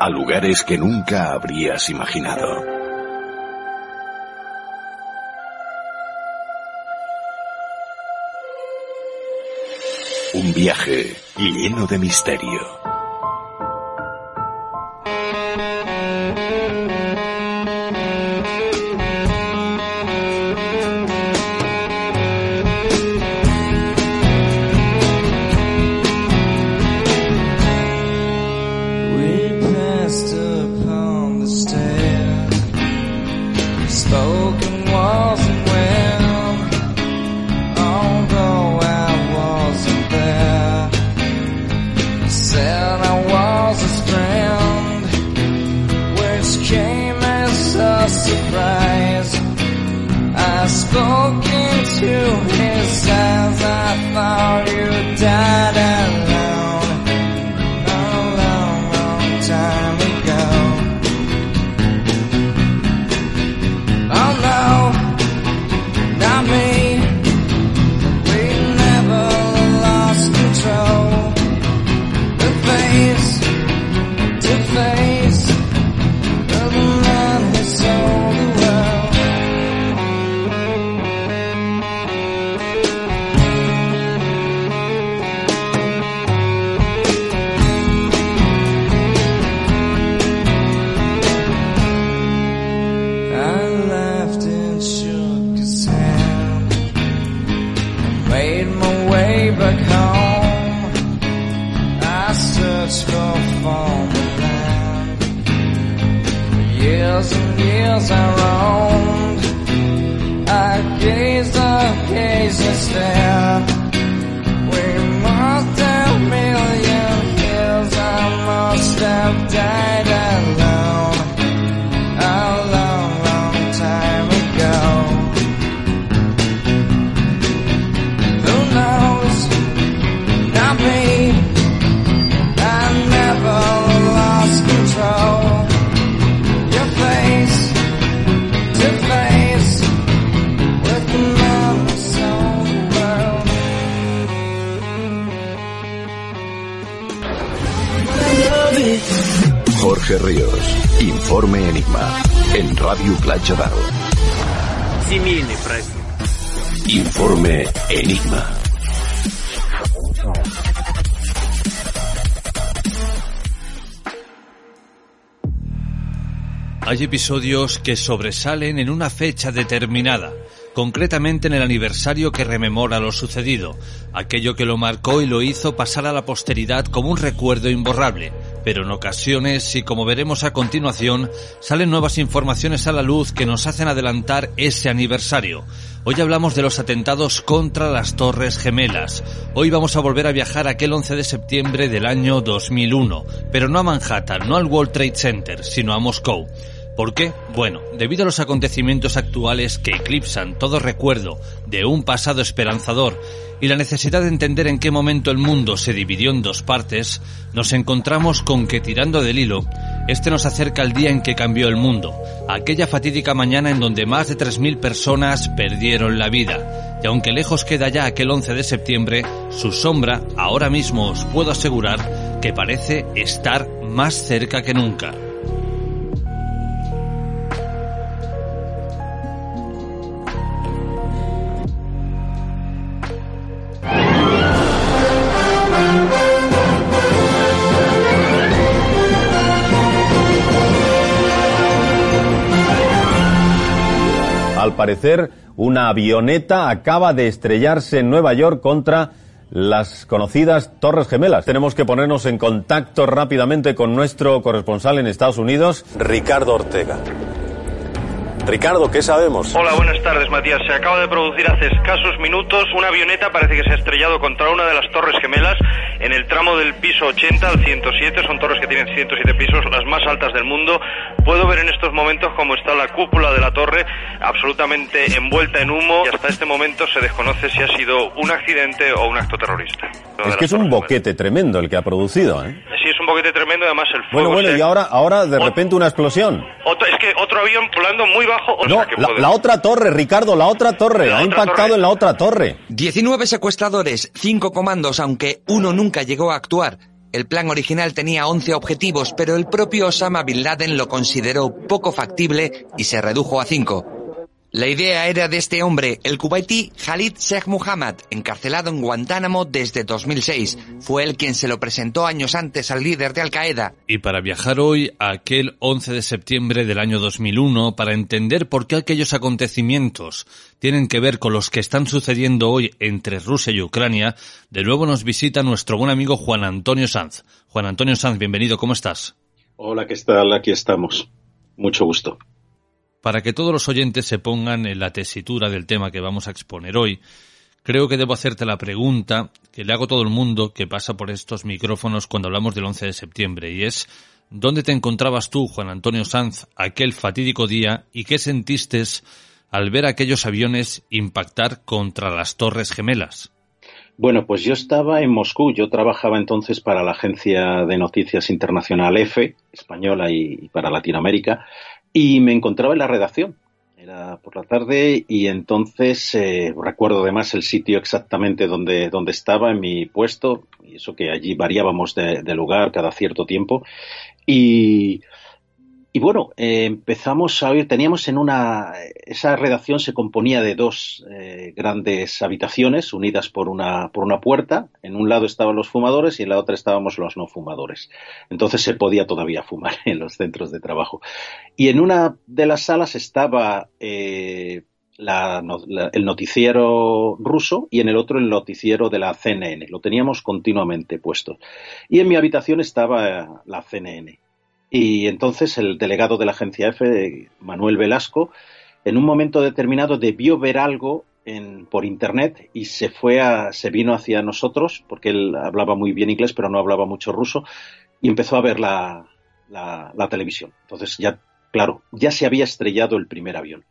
a lugares que nunca habrías imaginado. Un viaje lleno de misterio. Hay episodios que sobresalen en una fecha determinada, concretamente en el aniversario que rememora lo sucedido, aquello que lo marcó y lo hizo pasar a la posteridad como un recuerdo imborrable, pero en ocasiones, y como veremos a continuación, salen nuevas informaciones a la luz que nos hacen adelantar ese aniversario. Hoy hablamos de los atentados contra las Torres Gemelas. Hoy vamos a volver a viajar aquel 11 de septiembre del año 2001, pero no a Manhattan, no al World Trade Center, sino a Moscú. ¿Por qué? Bueno, debido a los acontecimientos actuales que eclipsan todo recuerdo de un pasado esperanzador y la necesidad de entender en qué momento el mundo se dividió en dos partes, nos encontramos con que tirando del hilo, este nos acerca al día en que cambió el mundo, aquella fatídica mañana en donde más de 3.000 personas perdieron la vida. Y aunque lejos queda ya aquel 11 de septiembre, su sombra, ahora mismo os puedo asegurar que parece estar más cerca que nunca. Al parecer, una avioneta acaba de estrellarse en Nueva York contra las conocidas Torres Gemelas. Tenemos que ponernos en contacto rápidamente con nuestro corresponsal en Estados Unidos, Ricardo Ortega. Ricardo, ¿qué sabemos? Hola, buenas tardes, Matías. Se acaba de producir hace escasos minutos una avioneta, parece que se ha estrellado contra una de las torres gemelas en el tramo del piso 80 al 107. Son torres que tienen 107 pisos, las más altas del mundo. Puedo ver en estos momentos cómo está la cúpula de la torre absolutamente envuelta en humo y hasta este momento se desconoce si ha sido un accidente o un acto terrorista. Es que es un boquete tremendo el que ha producido, ¿eh? Sí, es un boquete tremendo, además el fuego... Bueno, bueno, se- y ahora, ahora de repente una explosión. Otro- es que otro avión volando muy bajo... o No, sea que la, puede- la otra torre, Ricardo, la otra torre. La ha otra impactado torre. en la otra torre. 19 secuestradores, 5 comandos, aunque uno nunca llegó a actuar. El plan original tenía 11 objetivos, pero el propio Osama Bin Laden lo consideró poco factible y se redujo a 5. La idea era de este hombre, el kuwaití Khalid Sheikh Mohammed, encarcelado en Guantánamo desde 2006. Fue él quien se lo presentó años antes al líder de Al Qaeda. Y para viajar hoy a aquel 11 de septiembre del año 2001, para entender por qué aquellos acontecimientos tienen que ver con los que están sucediendo hoy entre Rusia y Ucrania, de nuevo nos visita nuestro buen amigo Juan Antonio Sanz. Juan Antonio Sanz, bienvenido, ¿cómo estás? Hola, ¿qué tal? Aquí estamos. Mucho gusto. Para que todos los oyentes se pongan en la tesitura del tema que vamos a exponer hoy, creo que debo hacerte la pregunta que le hago a todo el mundo que pasa por estos micrófonos cuando hablamos del 11 de septiembre, y es ¿dónde te encontrabas tú, Juan Antonio Sanz, aquel fatídico día y qué sentiste al ver aquellos aviones impactar contra las Torres Gemelas? Bueno, pues yo estaba en Moscú. Yo trabajaba entonces para la agencia de noticias internacional EFE, española y, y para Latinoamérica, y me encontraba en la redacción. Era por la tarde y entonces eh, recuerdo además el sitio exactamente donde, donde estaba en mi puesto, y eso que allí variábamos de, de lugar cada cierto tiempo. Y, y bueno, eh, empezamos a oír, teníamos en una, esa redacción se componía de dos eh, grandes habitaciones unidas por una, por una puerta. En un lado estaban los fumadores y en la otra estábamos los no fumadores. Entonces se podía todavía fumar en los centros de trabajo. Y en una de las salas estaba eh, la, el noticiero ruso y en el otro el noticiero de la CNN. Lo teníamos continuamente puesto. Y en mi habitación estaba la CNN. Y entonces el delegado de la agencia F, Manuel Velasco, en un momento determinado debió ver algo en, por internet y se fue a, se vino hacia nosotros, porque él hablaba muy bien inglés, pero no hablaba mucho ruso, y empezó a ver la, televisión. Entonces ya, claro, ya se había estrellado el primer avión.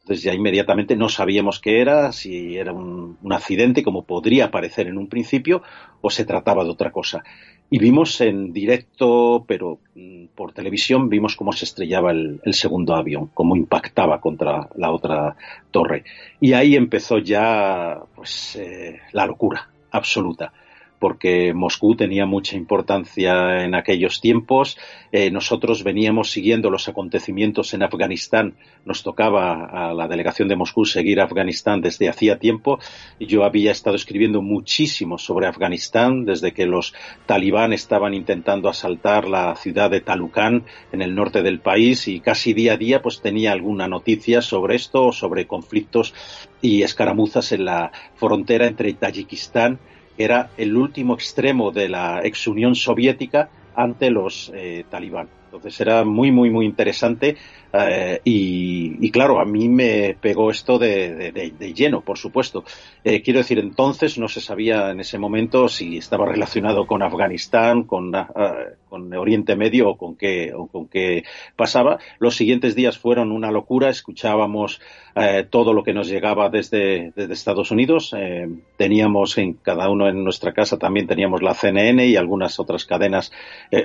Entonces ya inmediatamente no sabíamos qué era, si era un accidente como podría parecer en un principio o se trataba de otra cosa. Y vimos en directo, pero mm, por televisión, vimos cómo se estrellaba el, el segundo avión, cómo impactaba contra la otra torre. Y ahí empezó ya pues, eh, la locura absoluta porque Moscú tenía mucha importancia en aquellos tiempos. Eh, nosotros veníamos siguiendo los acontecimientos en Afganistán. Nos tocaba a la delegación de Moscú seguir Afganistán desde hacía tiempo. Yo había estado escribiendo muchísimo sobre Afganistán desde que los talibán estaban intentando asaltar la ciudad de Talukán en el norte del país y casi día a día pues tenía alguna noticia sobre esto, sobre conflictos y escaramuzas en la frontera entre Tayikistán era el último extremo de la ex Unión Soviética ante los eh, talibán. Entonces era muy, muy, muy interesante eh, y, y, claro, a mí me pegó esto de, de, lleno, por supuesto. Eh, quiero decir, entonces no se sabía en ese momento si estaba relacionado con Afganistán, con, uh, con Oriente Medio o con, qué, o con qué pasaba. Los siguientes días fueron una locura, escuchábamos eh, todo lo que nos llegaba desde, desde Estados Unidos. Eh, teníamos en cada uno en nuestra casa también teníamos la CNN y algunas otras cadenas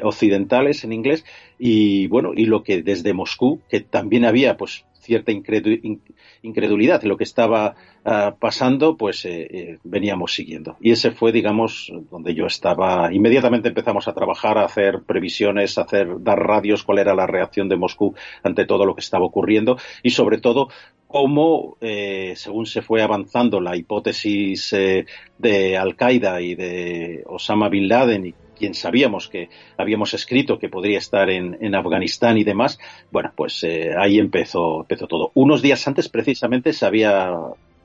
occidentales en inglés. Y bueno, y lo que desde Moscú, que también había pues cierta incredulidad de lo que estaba uh, pasando, pues eh, eh, veníamos siguiendo. Y ese fue, digamos, donde yo estaba. Inmediatamente empezamos a trabajar, a hacer previsiones, a hacer, dar radios, cuál era la reacción de Moscú ante todo lo que estaba ocurriendo y sobre todo cómo, eh, según se fue avanzando la hipótesis eh, de Al-Qaeda y de Osama Bin Laden y quien sabíamos que habíamos escrito que podría estar en, Afganistán y demás, bueno, pues eh, ahí empezó, empezó todo. Unos días antes, precisamente, se había,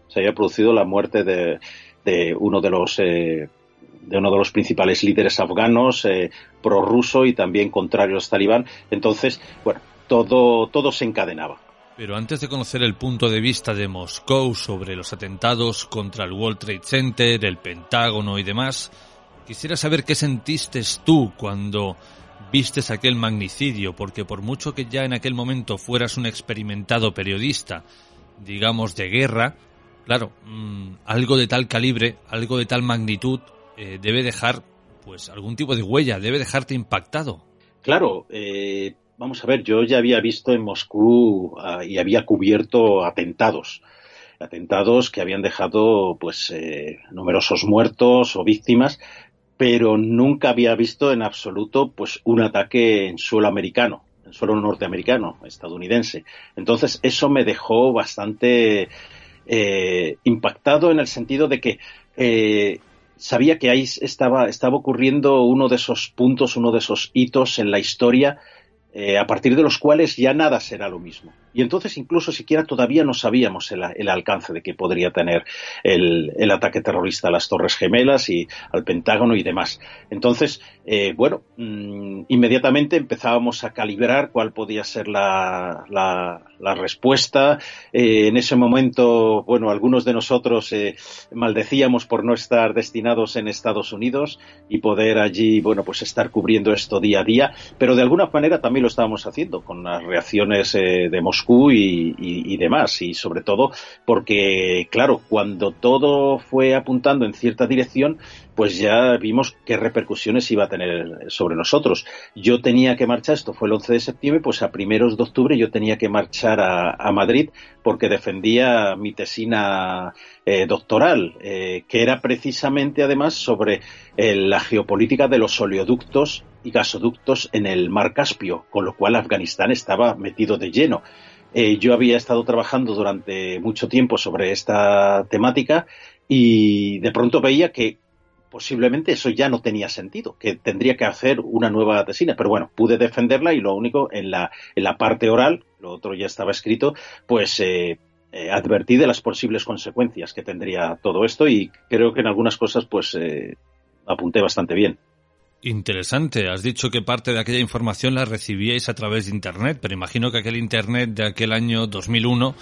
se había producido la muerte de, de uno de los eh, de uno de los principales líderes afganos, eh, prorruso y también contrario a los talibán. Entonces, bueno, todo, todo se encadenaba. Pero antes de conocer el punto de vista de Moscú sobre los atentados contra el World Trade Center, el Pentágono y demás, quisiera saber qué sentiste tú cuando vistes aquel magnicidio, porque por mucho que ya en aquel momento fueras un experimentado periodista, digamos de guerra, claro, mm, algo de tal calibre, algo de tal magnitud, eh, debe dejar pues algún tipo de huella, debe dejarte impactado. Claro, eh, vamos a ver, yo ya había visto en Moscú ah, y había cubierto atentados. Atentados que habían dejado, pues, eh, numerosos muertos o víctimas, pero nunca había visto en absoluto, pues, un ataque en suelo americano, en suelo norteamericano, estadounidense. Entonces, eso me dejó bastante eh, impactado en el sentido de que eh, sabía que ahí estaba, estaba ocurriendo uno de esos puntos, uno de esos hitos en la historia eh, a partir de los cuales ya nada será lo mismo. Y entonces incluso siquiera todavía no sabíamos el, alcance de que podría tener el, ataque terrorista a las Torres Gemelas y al Pentágono y demás. Entonces, eh, bueno, mm, inmediatamente empezábamos a calibrar cuál podía ser la, respuesta. Eh, en ese momento, bueno, algunos de nosotros maldecíamos por no estar destinados en Estados Unidos y poder allí, bueno, pues estar cubriendo esto día a día, pero de alguna manera también lo estábamos haciendo con las reacciones de Moscú y, demás. Y sobre todo porque, claro, cuando todo fue apuntando en cierta dirección, pues ya vimos qué repercusiones iba a tener sobre nosotros. Yo tenía que marchar, esto fue el 11 de septiembre, pues a primeros de octubre yo tenía que marchar a, Madrid porque defendía mi tesina eh, doctoral, eh, que era precisamente además sobre eh, la geopolítica de los oleoductos y gasoductos en el mar Caspio, con lo cual Afganistán estaba metido de lleno. Yo había estado trabajando durante mucho tiempo sobre esta temática y de pronto veía que posiblemente eso ya no tenía sentido, que tendría que hacer una nueva tesina. Pero bueno, pude defenderla y lo único en la, en la parte oral, lo otro ya estaba escrito, pues eh, eh, advertí de las posibles consecuencias que tendría todo esto y creo que en algunas cosas pues apunté bastante bien. Interesante. Has dicho que parte de aquella información la recibíais a través de Internet, pero imagino que aquel Internet de aquel año 2001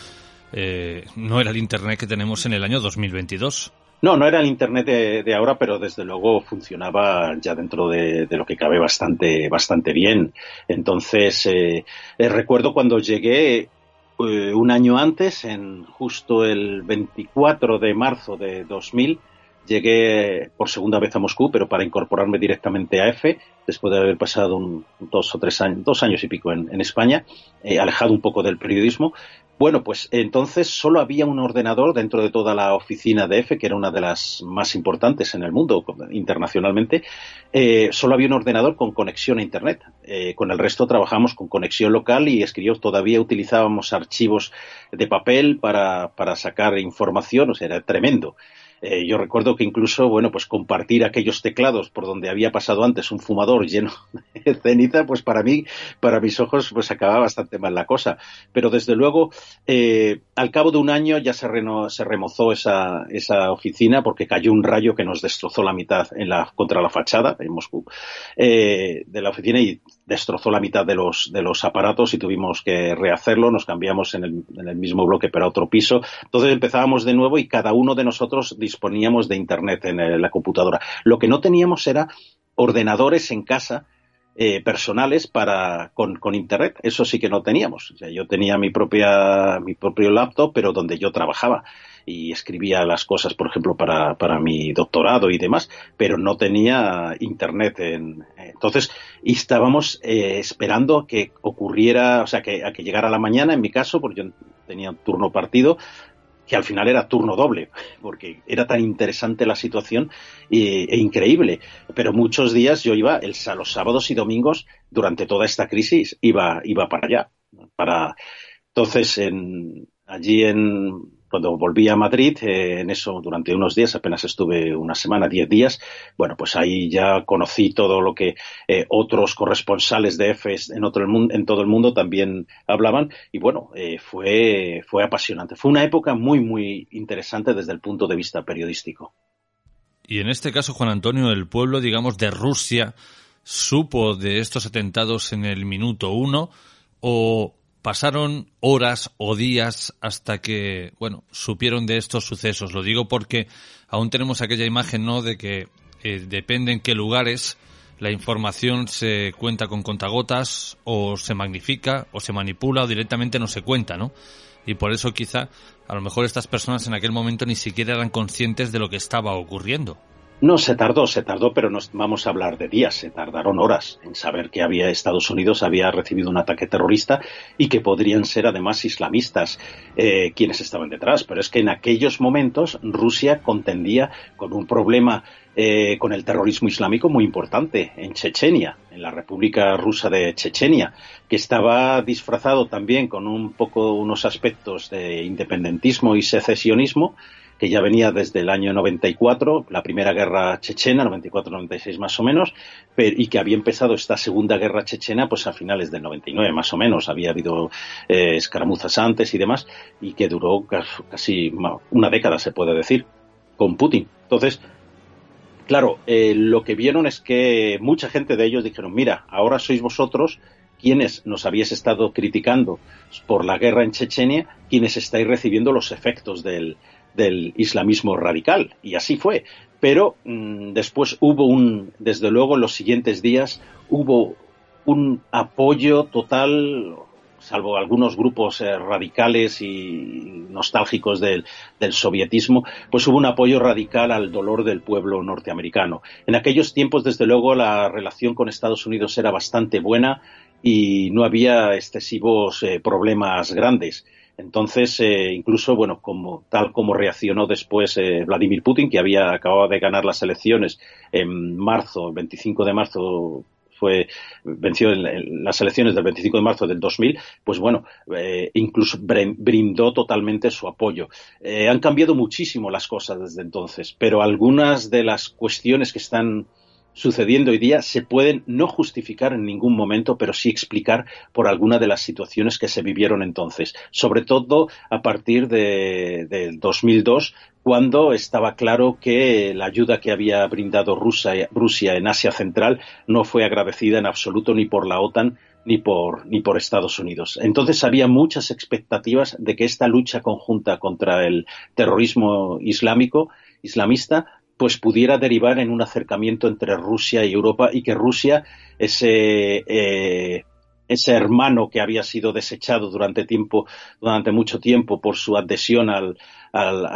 eh, no era el Internet que tenemos en el año 2022. No, no era el Internet de, ahora, pero desde luego funcionaba ya dentro de, lo que cabe bastante, bastante bien. Entonces, eh, eh, recuerdo cuando llegué un año antes, en justo el 24 de marzo de 2000, Llegué por segunda vez a Moscú, pero para incorporarme directamente a EFE, después de haber pasado un, dos o tres años, dos años y pico en, España, eh, alejado un poco del periodismo. Bueno, pues entonces solo había un ordenador dentro de toda la oficina de EFE, que era una de las más importantes en el mundo internacionalmente. Eh, solo había un ordenador con conexión a Internet. Eh, con el resto trabajamos con conexión local y escribió, todavía utilizábamos archivos de papel para, para sacar información, o sea, era tremendo. Eh, yo recuerdo que incluso, bueno, pues compartir aquellos teclados por donde había pasado antes un fumador lleno de ceniza, pues para mí, para mis ojos, pues acababa bastante mal la cosa. Pero desde luego, eh, al cabo de un año ya se, se remozó esa, esa oficina porque cayó un rayo que nos destrozó la mitad en la, contra la fachada en Moscú eh, de la oficina y destrozó la mitad de los, de los aparatos y tuvimos que rehacerlo. Nos cambiamos en el, en el mismo bloque pero a otro piso. Entonces empezábamos de nuevo y cada uno de nosotros disponíamos de Internet en la computadora. Lo que no teníamos era ordenadores en casa eh, personales para con, internet. Eso sí que no teníamos. Yo tenía mi propia mi propio laptop pero donde yo trabajaba y escribía las cosas por ejemplo para, para mi doctorado y demás pero no tenía internet en, entonces estábamos eh, esperando que ocurriera o sea que a que llegara la mañana en mi caso porque yo tenía un turno partido que al final era turno doble, porque era tan interesante la situación e, increíble. Pero muchos días yo iba, el, los sábados y domingos, durante toda esta crisis, iba, iba para allá. Para... Entonces, en, allí en, cuando volví a Madrid, eh, en eso durante unos días, apenas estuve una semana, diez días, bueno, pues ahí ya conocí todo lo que eh, otros corresponsales de EFES en, en todo el mundo también hablaban y bueno, eh, fue, fue apasionante. Fue una época muy, muy interesante desde el punto de vista periodístico. Y en este caso, Juan Antonio, el pueblo, digamos, de Rusia, supo de estos atentados en el minuto uno o pasaron horas o días hasta que, bueno, supieron de estos sucesos. Lo digo porque aún tenemos aquella imagen, ¿no?, de que eh, depende en qué lugares la información se cuenta con contagotas o se magnifica o se manipula o directamente no se cuenta, ¿no? Y por eso quizá a lo mejor estas personas en aquel momento ni siquiera eran conscientes de lo que estaba ocurriendo. No, se tardó, se tardó, pero no vamos a hablar de días, se tardaron horas en saber que había Estados Unidos había recibido un ataque terrorista y que podrían ser además islamistas eh, quienes estaban detrás. Pero es que en aquellos momentos Rusia contendía con un problema eh, con el terrorismo islámico muy importante en Chechenia, en la República Rusa de Chechenia, que estaba disfrazado también con un poco unos aspectos de independentismo y secesionismo que ya venía desde el año 94, la primera guerra chechena, 94-96 más o menos, y que había empezado esta segunda guerra chechena pues a finales del 99 más o menos. Había habido eh, escaramuzas antes y demás, y que duró casi una década, se puede decir, con Putin. Entonces, claro, eh, lo que vieron es que mucha gente de ellos dijeron, mira, ahora sois vosotros quienes nos habíais estado criticando por la guerra en Chechenia, quienes estáis recibiendo los efectos del, del islamismo radical, y así fue. Pero mm, después hubo un, desde luego los siguientes días, hubo un apoyo total, salvo algunos grupos eh, radicales y nostálgicos del, del, sovietismo, pues hubo un apoyo radical al dolor del pueblo norteamericano. En aquellos tiempos, desde luego, la relación con Estados Unidos era bastante buena y no había excesivos eh, problemas grandes. Entonces, eh, incluso, bueno, como, tal como reaccionó después eh, Vladimir Putin, que había acabado de ganar las elecciones en marzo, el 25 de marzo fue venció en, las elecciones del 25 de marzo del 2000, pues bueno, eh, incluso brindó totalmente su apoyo. han cambiado muchísimo las cosas desde entonces, pero algunas de las cuestiones que están sucediendo hoy día se pueden no justificar en ningún momento, pero sí explicar por alguna de las situaciones que se vivieron entonces, sobre todo a partir de, del 2002, cuando estaba claro que la ayuda que había brindado Rusia, Rusia en Asia Central no fue agradecida en absoluto ni por la OTAN ni por, ni por Estados Unidos. Entonces había muchas expectativas de que esta lucha conjunta contra el terrorismo islámico, islamista, pues pudiera derivar en un acercamiento entre Rusia y Europa y que Rusia, ese, eh, ese hermano que había sido desechado durante tiempo, durante mucho tiempo por su adhesión al, al,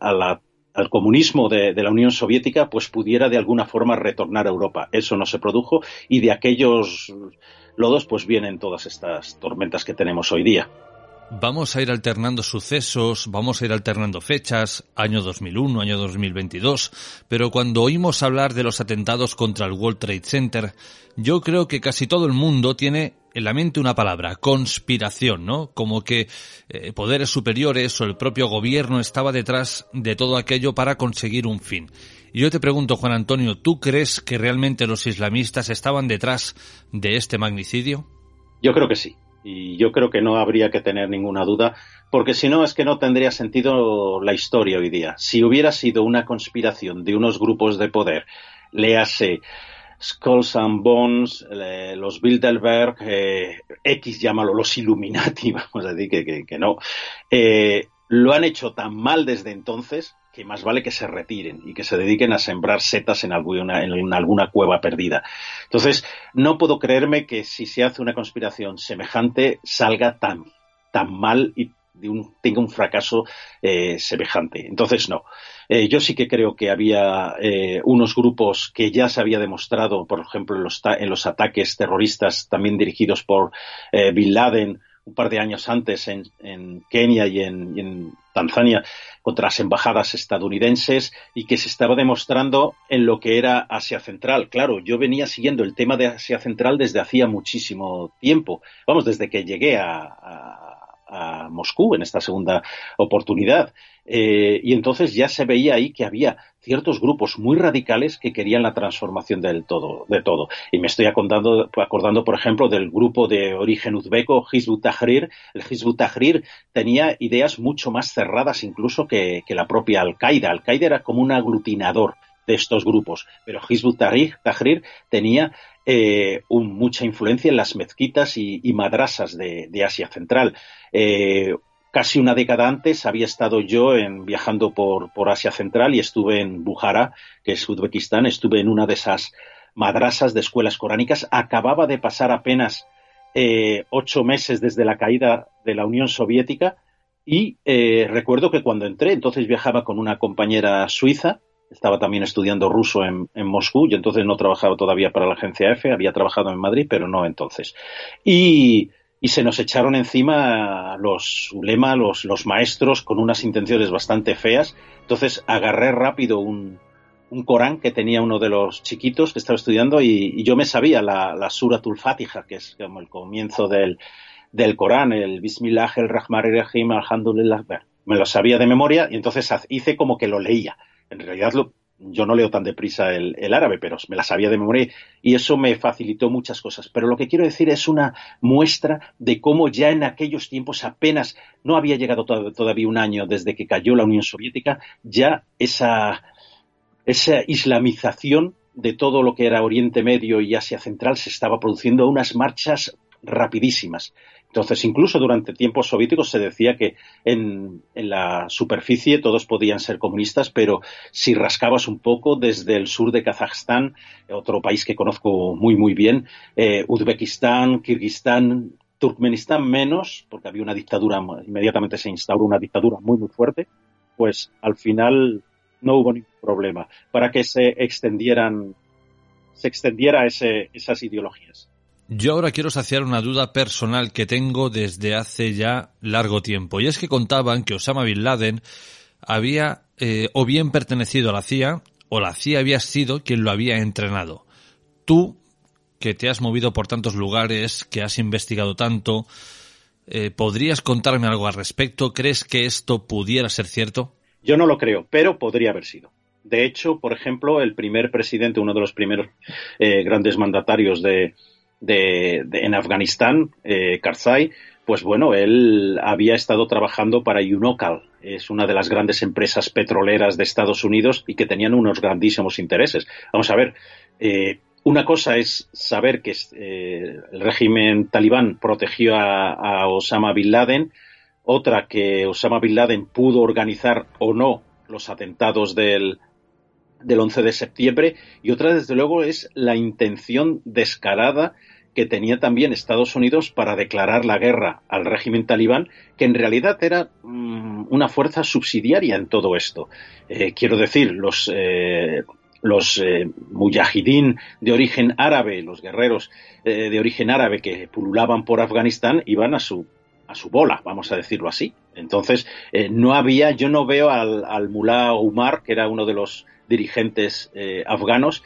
al, comunismo de, de, la Unión Soviética, pues pudiera de alguna forma retornar a Europa. Eso no se produjo y de aquellos lodos pues vienen todas estas tormentas que tenemos hoy día. Vamos a ir alternando sucesos, vamos a ir alternando fechas, año 2001, año 2022, pero cuando oímos hablar de los atentados contra el World Trade Center, yo creo que casi todo el mundo tiene en la mente una palabra, conspiración, ¿no? Como que eh, poderes superiores o el propio gobierno estaba detrás de todo aquello para conseguir un fin. Y yo te pregunto, Juan Antonio, ¿tú crees que realmente los islamistas estaban detrás de este magnicidio? Yo creo que sí. Y yo creo que no habría que tener ninguna duda, porque si no es que no tendría sentido la historia hoy día. Si hubiera sido una conspiración de unos grupos de poder, léase Skulls and Bones, los Bilderberg, eh, X llámalo, los Illuminati, vamos a decir que, que, no, eh, lo han hecho tan mal desde entonces que más vale que se retiren y que se dediquen a sembrar setas en alguna, en alguna cueva perdida. Entonces, no puedo creerme que si se hace una conspiración semejante salga tan, tan mal y tenga un fracaso eh, semejante. Entonces, no. Eh, yo sí que creo que había eh, unos grupos que ya se había demostrado, por ejemplo, en los, en los ataques terroristas también dirigidos por Bin Laden, un par de años antes en, en Kenia y en, Tanzania contra las embajadas estadounidenses y que se estaba demostrando en lo que era Asia Central. Claro, yo venía siguiendo el tema de Asia Central desde hacía muchísimo tiempo, vamos, desde que llegué a, a Moscú en esta segunda oportunidad. Eh, y entonces ya se veía ahí que había ciertos grupos muy radicales que querían la transformación del todo, de todo. Y me estoy acordando, acordando, por ejemplo, del grupo de origen uzbeco, Hizb Tahrir. El Hizb Tahrir tenía ideas mucho más cerradas incluso que, la propia Al-Qaeda. Al-Qaeda era como un aglutinador de estos grupos, pero Hizb Tahrir tenía eh, mucha influencia en las mezquitas y, madrasas de, Asia Central. Eh, casi una década antes había estado yo en, viajando por, Asia Central y estuve en Bujara, que es Uzbekistán, estuve en una de esas madrasas de escuelas coránicas. Acababa de pasar apenas eh, ocho meses desde la caída de la Unión Soviética y recuerdo que cuando entré, entonces viajaba con una compañera suiza, estaba también estudiando ruso en, en Moscú, y entonces no trabajaba todavía para la agencia F, había trabajado en Madrid, pero no entonces. Y y se nos echaron encima los ulema, los, los maestros, con unas intenciones bastante feas. Entonces agarré rápido un, un Corán que tenía uno de los chiquitos que estaba estudiando y, yo me sabía la, la Suratul Fatiha, que es como el comienzo del, del Corán, el Bismillah, el Rahman el Rahim, Alhamdulillah. me lo sabía de memoria y entonces hice como que lo leía. En realidad lo, yo no leo tan deprisa el, árabe, pero me la sabía de memoria y eso me facilitó muchas cosas. Pero lo que quiero decir es una muestra de cómo ya en aquellos tiempos apenas no había llegado todavía un año desde que cayó la Unión Soviética, ya esa, esa islamización de todo lo que era Oriente Medio y Asia Central se estaba produciendo a unas marchas rapidísimas. Entonces, incluso durante tiempos soviéticos se decía que en, la superficie todos podían ser comunistas, pero si rascabas un poco desde el sur de Kazajstán, otro país que conozco muy, muy bien, eh, Uzbekistán, Kirguistán, Turkmenistán menos, porque había una dictadura, inmediatamente se instauró una dictadura muy, muy fuerte, pues al final no hubo ningún problema para que se extendieran, se extendiera ese, esas ideologías. Yo ahora quiero saciar una duda personal que tengo desde hace ya largo tiempo, y es que contaban que Osama Bin Laden había eh, o bien pertenecido a la CIA o la CIA había sido quien lo había entrenado. Tú, que te has movido por tantos lugares, que has investigado tanto, eh, ¿podrías contarme algo al respecto? ¿Crees que esto pudiera ser cierto? Yo no lo creo, pero podría haber sido. De hecho, por ejemplo, el primer presidente, uno de los primeros eh, grandes mandatarios de, de, en Afganistán, eh, Karzai, pues bueno, él había estado trabajando para Unocal, es una de las grandes empresas petroleras de Estados Unidos y que tenían unos grandísimos intereses. Vamos a ver, eh, una cosa es saber que eh, el régimen talibán protegió a, Osama Bin Laden, otra que Osama Bin Laden pudo organizar o no los atentados del, del 11 de septiembre y otra, desde luego, es la intención descarada que tenía también Estados Unidos para declarar la guerra al régimen talibán, que en realidad era mm, una fuerza subsidiaria en todo esto. Eh, quiero decir, los, eh, eh, de origen árabe, los guerreros de origen árabe que pululaban por Afganistán, iban a su a su bola, vamos a decirlo así. Entonces, no había, yo no veo al, al mulá Umar, que era uno de los dirigentes afganos,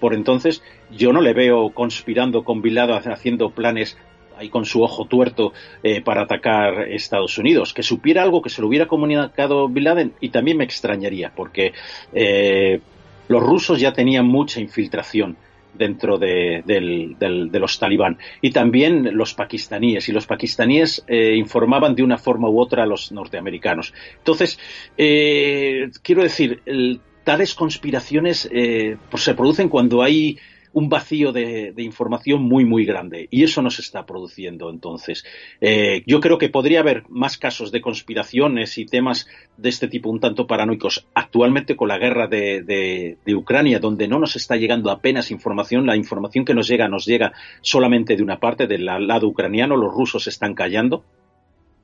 por entonces yo no le veo conspirando con Bin haciendo planes ahí con su ojo tuerto eh, para atacar Estados Unidos. Que supiera algo que se lo hubiera comunicado Bin Laden y también me extrañaría porque eh, los rusos ya tenían mucha infiltración dentro de, los talibán. Y también los pakistaníes y los pakistaníes eh, informaban de una forma u otra a los norteamericanos. Entonces quiero decir el, tales conspiraciones eh, pues se producen cuando hay un vacío de, información muy, muy grande. Y eso no se está produciendo entonces. Eh, yo creo que podría haber más casos de conspiraciones y temas de este tipo un tanto paranoicos actualmente con la guerra de, Ucrania, donde no nos está llegando apenas información. La información que nos llega nos llega solamente de una parte, del lado ucraniano. Los rusos están callando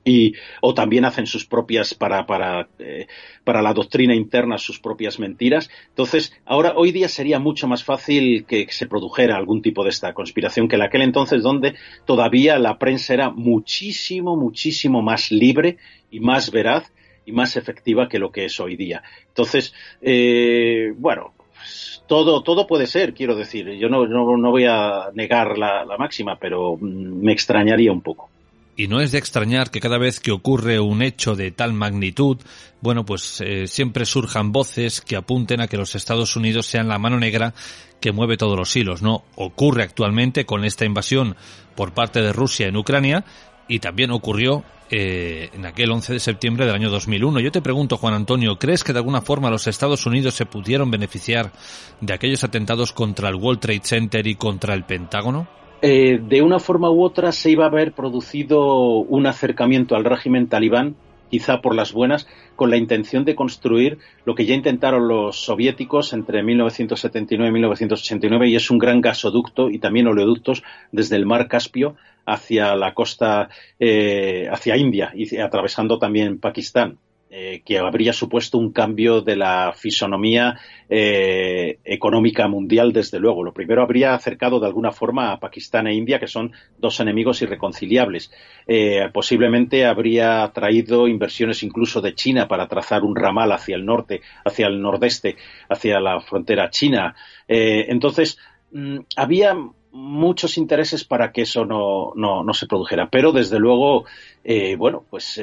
y o también hacen sus propias para para eh, para la doctrina interna sus propias mentiras entonces ahora hoy día sería mucho más fácil que se produjera algún tipo de esta conspiración que en aquel entonces donde todavía la prensa era muchísimo muchísimo más libre y más veraz y más efectiva que lo que es hoy día entonces eh, bueno todo, todo puede ser, quiero decir. Yo no, no, no voy a negar la máxima, pero mm, me extrañaría un poco. Y no es de extrañar que cada vez que ocurre un hecho de tal magnitud, bueno, pues eh, siempre surjan voces que apunten a que los Estados Unidos sean la mano negra que mueve todos los hilos, ¿no? Ocurre actualmente con esta invasión por parte de Rusia en Ucrania y también ocurrió eh, en aquel 11 de septiembre del año 2001. Yo te pregunto, Juan Antonio, ¿crees que de alguna forma los Estados Unidos se pudieron beneficiar de aquellos atentados contra el World Trade Center y contra el Pentágono? Eh, de una forma u otra se iba a haber producido un acercamiento al régimen talibán, quizá por las buenas, con la intención de construir lo que ya intentaron los soviéticos entre 1979 y 1989, y es un gran gasoducto y también oleoductos desde el mar Caspio hacia la costa, eh, hacia India y atravesando también Pakistán. Eh, que habría supuesto un cambio de la fisonomía eh, económica mundial, desde luego. Lo primero habría acercado de alguna forma a Pakistán e India, que son dos enemigos irreconciliables. Eh, posiblemente habría traído inversiones incluso de China para trazar un ramal hacia el norte, hacia el nordeste, hacia la frontera china. entonces, mm, había muchos intereses para que eso no, no, se produjera. Pero, desde luego, bueno, pues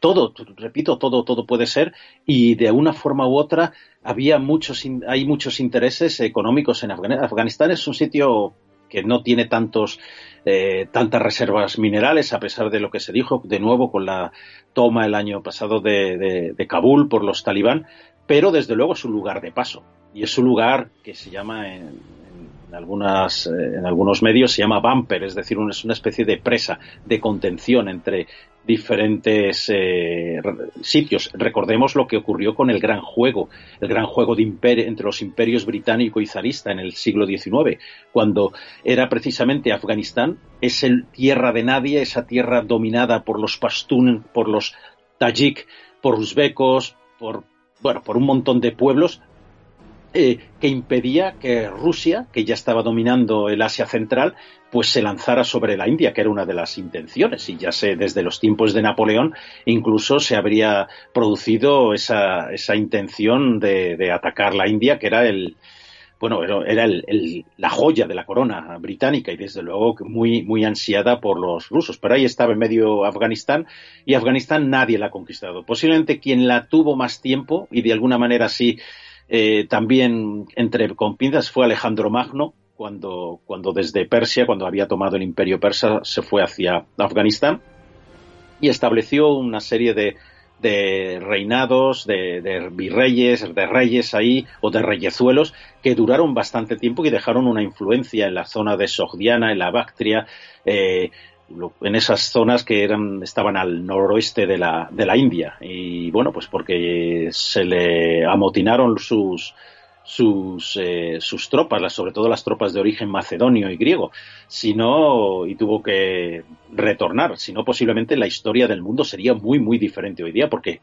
todo, repito, todo, todo puede ser y de una forma u otra había muchos, hay muchos intereses económicos en Afganistán. Afganistán es un sitio que no tiene tantos, eh, tantas reservas minerales, a pesar de lo que se dijo de nuevo con la toma el año pasado de, Kabul por los talibán, pero desde luego es un lugar de paso y es un lugar que se llama algunas, eh, en algunos medios se llama bumper, es decir, es una especie de presa, de contención entre diferentes eh, sitios. Recordemos lo que ocurrió con el gran juego, el gran juego de entre los imperios británico y zarista en el siglo XIX, cuando era precisamente Afganistán, es el tierra de nadie, esa tierra dominada por los pastún, por los tajik, por uzbecos, por bueno, por un montón de pueblos eh, que impedía que Rusia, que ya estaba dominando el Asia Central, pues se lanzara sobre la India, que era una de las intenciones. Y ya sé, desde los tiempos de Napoleón, incluso se habría producido esa, esa intención de, atacar la India, que era el, bueno, era el, la joya de la corona británica y desde luego muy, muy ansiada por los rusos. Pero ahí estaba en medio Afganistán y Afganistán nadie la ha conquistado. Posiblemente quien la tuvo más tiempo y de alguna manera sí eh, también entre con fue Alejandro Magno, cuando, cuando desde Persia, cuando había tomado el imperio persa, se fue hacia Afganistán y estableció una serie de, de reinados, de, virreyes, de reyes ahí, o de reyezuelos, que duraron bastante tiempo y dejaron una influencia en la zona de Sogdiana, en la Bactria, eh, en esas zonas que eran, estaban al noroeste de la, de la India. Y bueno, pues porque se le amotinaron sus, sus, eh, sus tropas, sobre todo las tropas de origen macedonio y griego, sino, y tuvo que retornar, si no posiblemente la historia del mundo sería muy, muy diferente hoy día, porque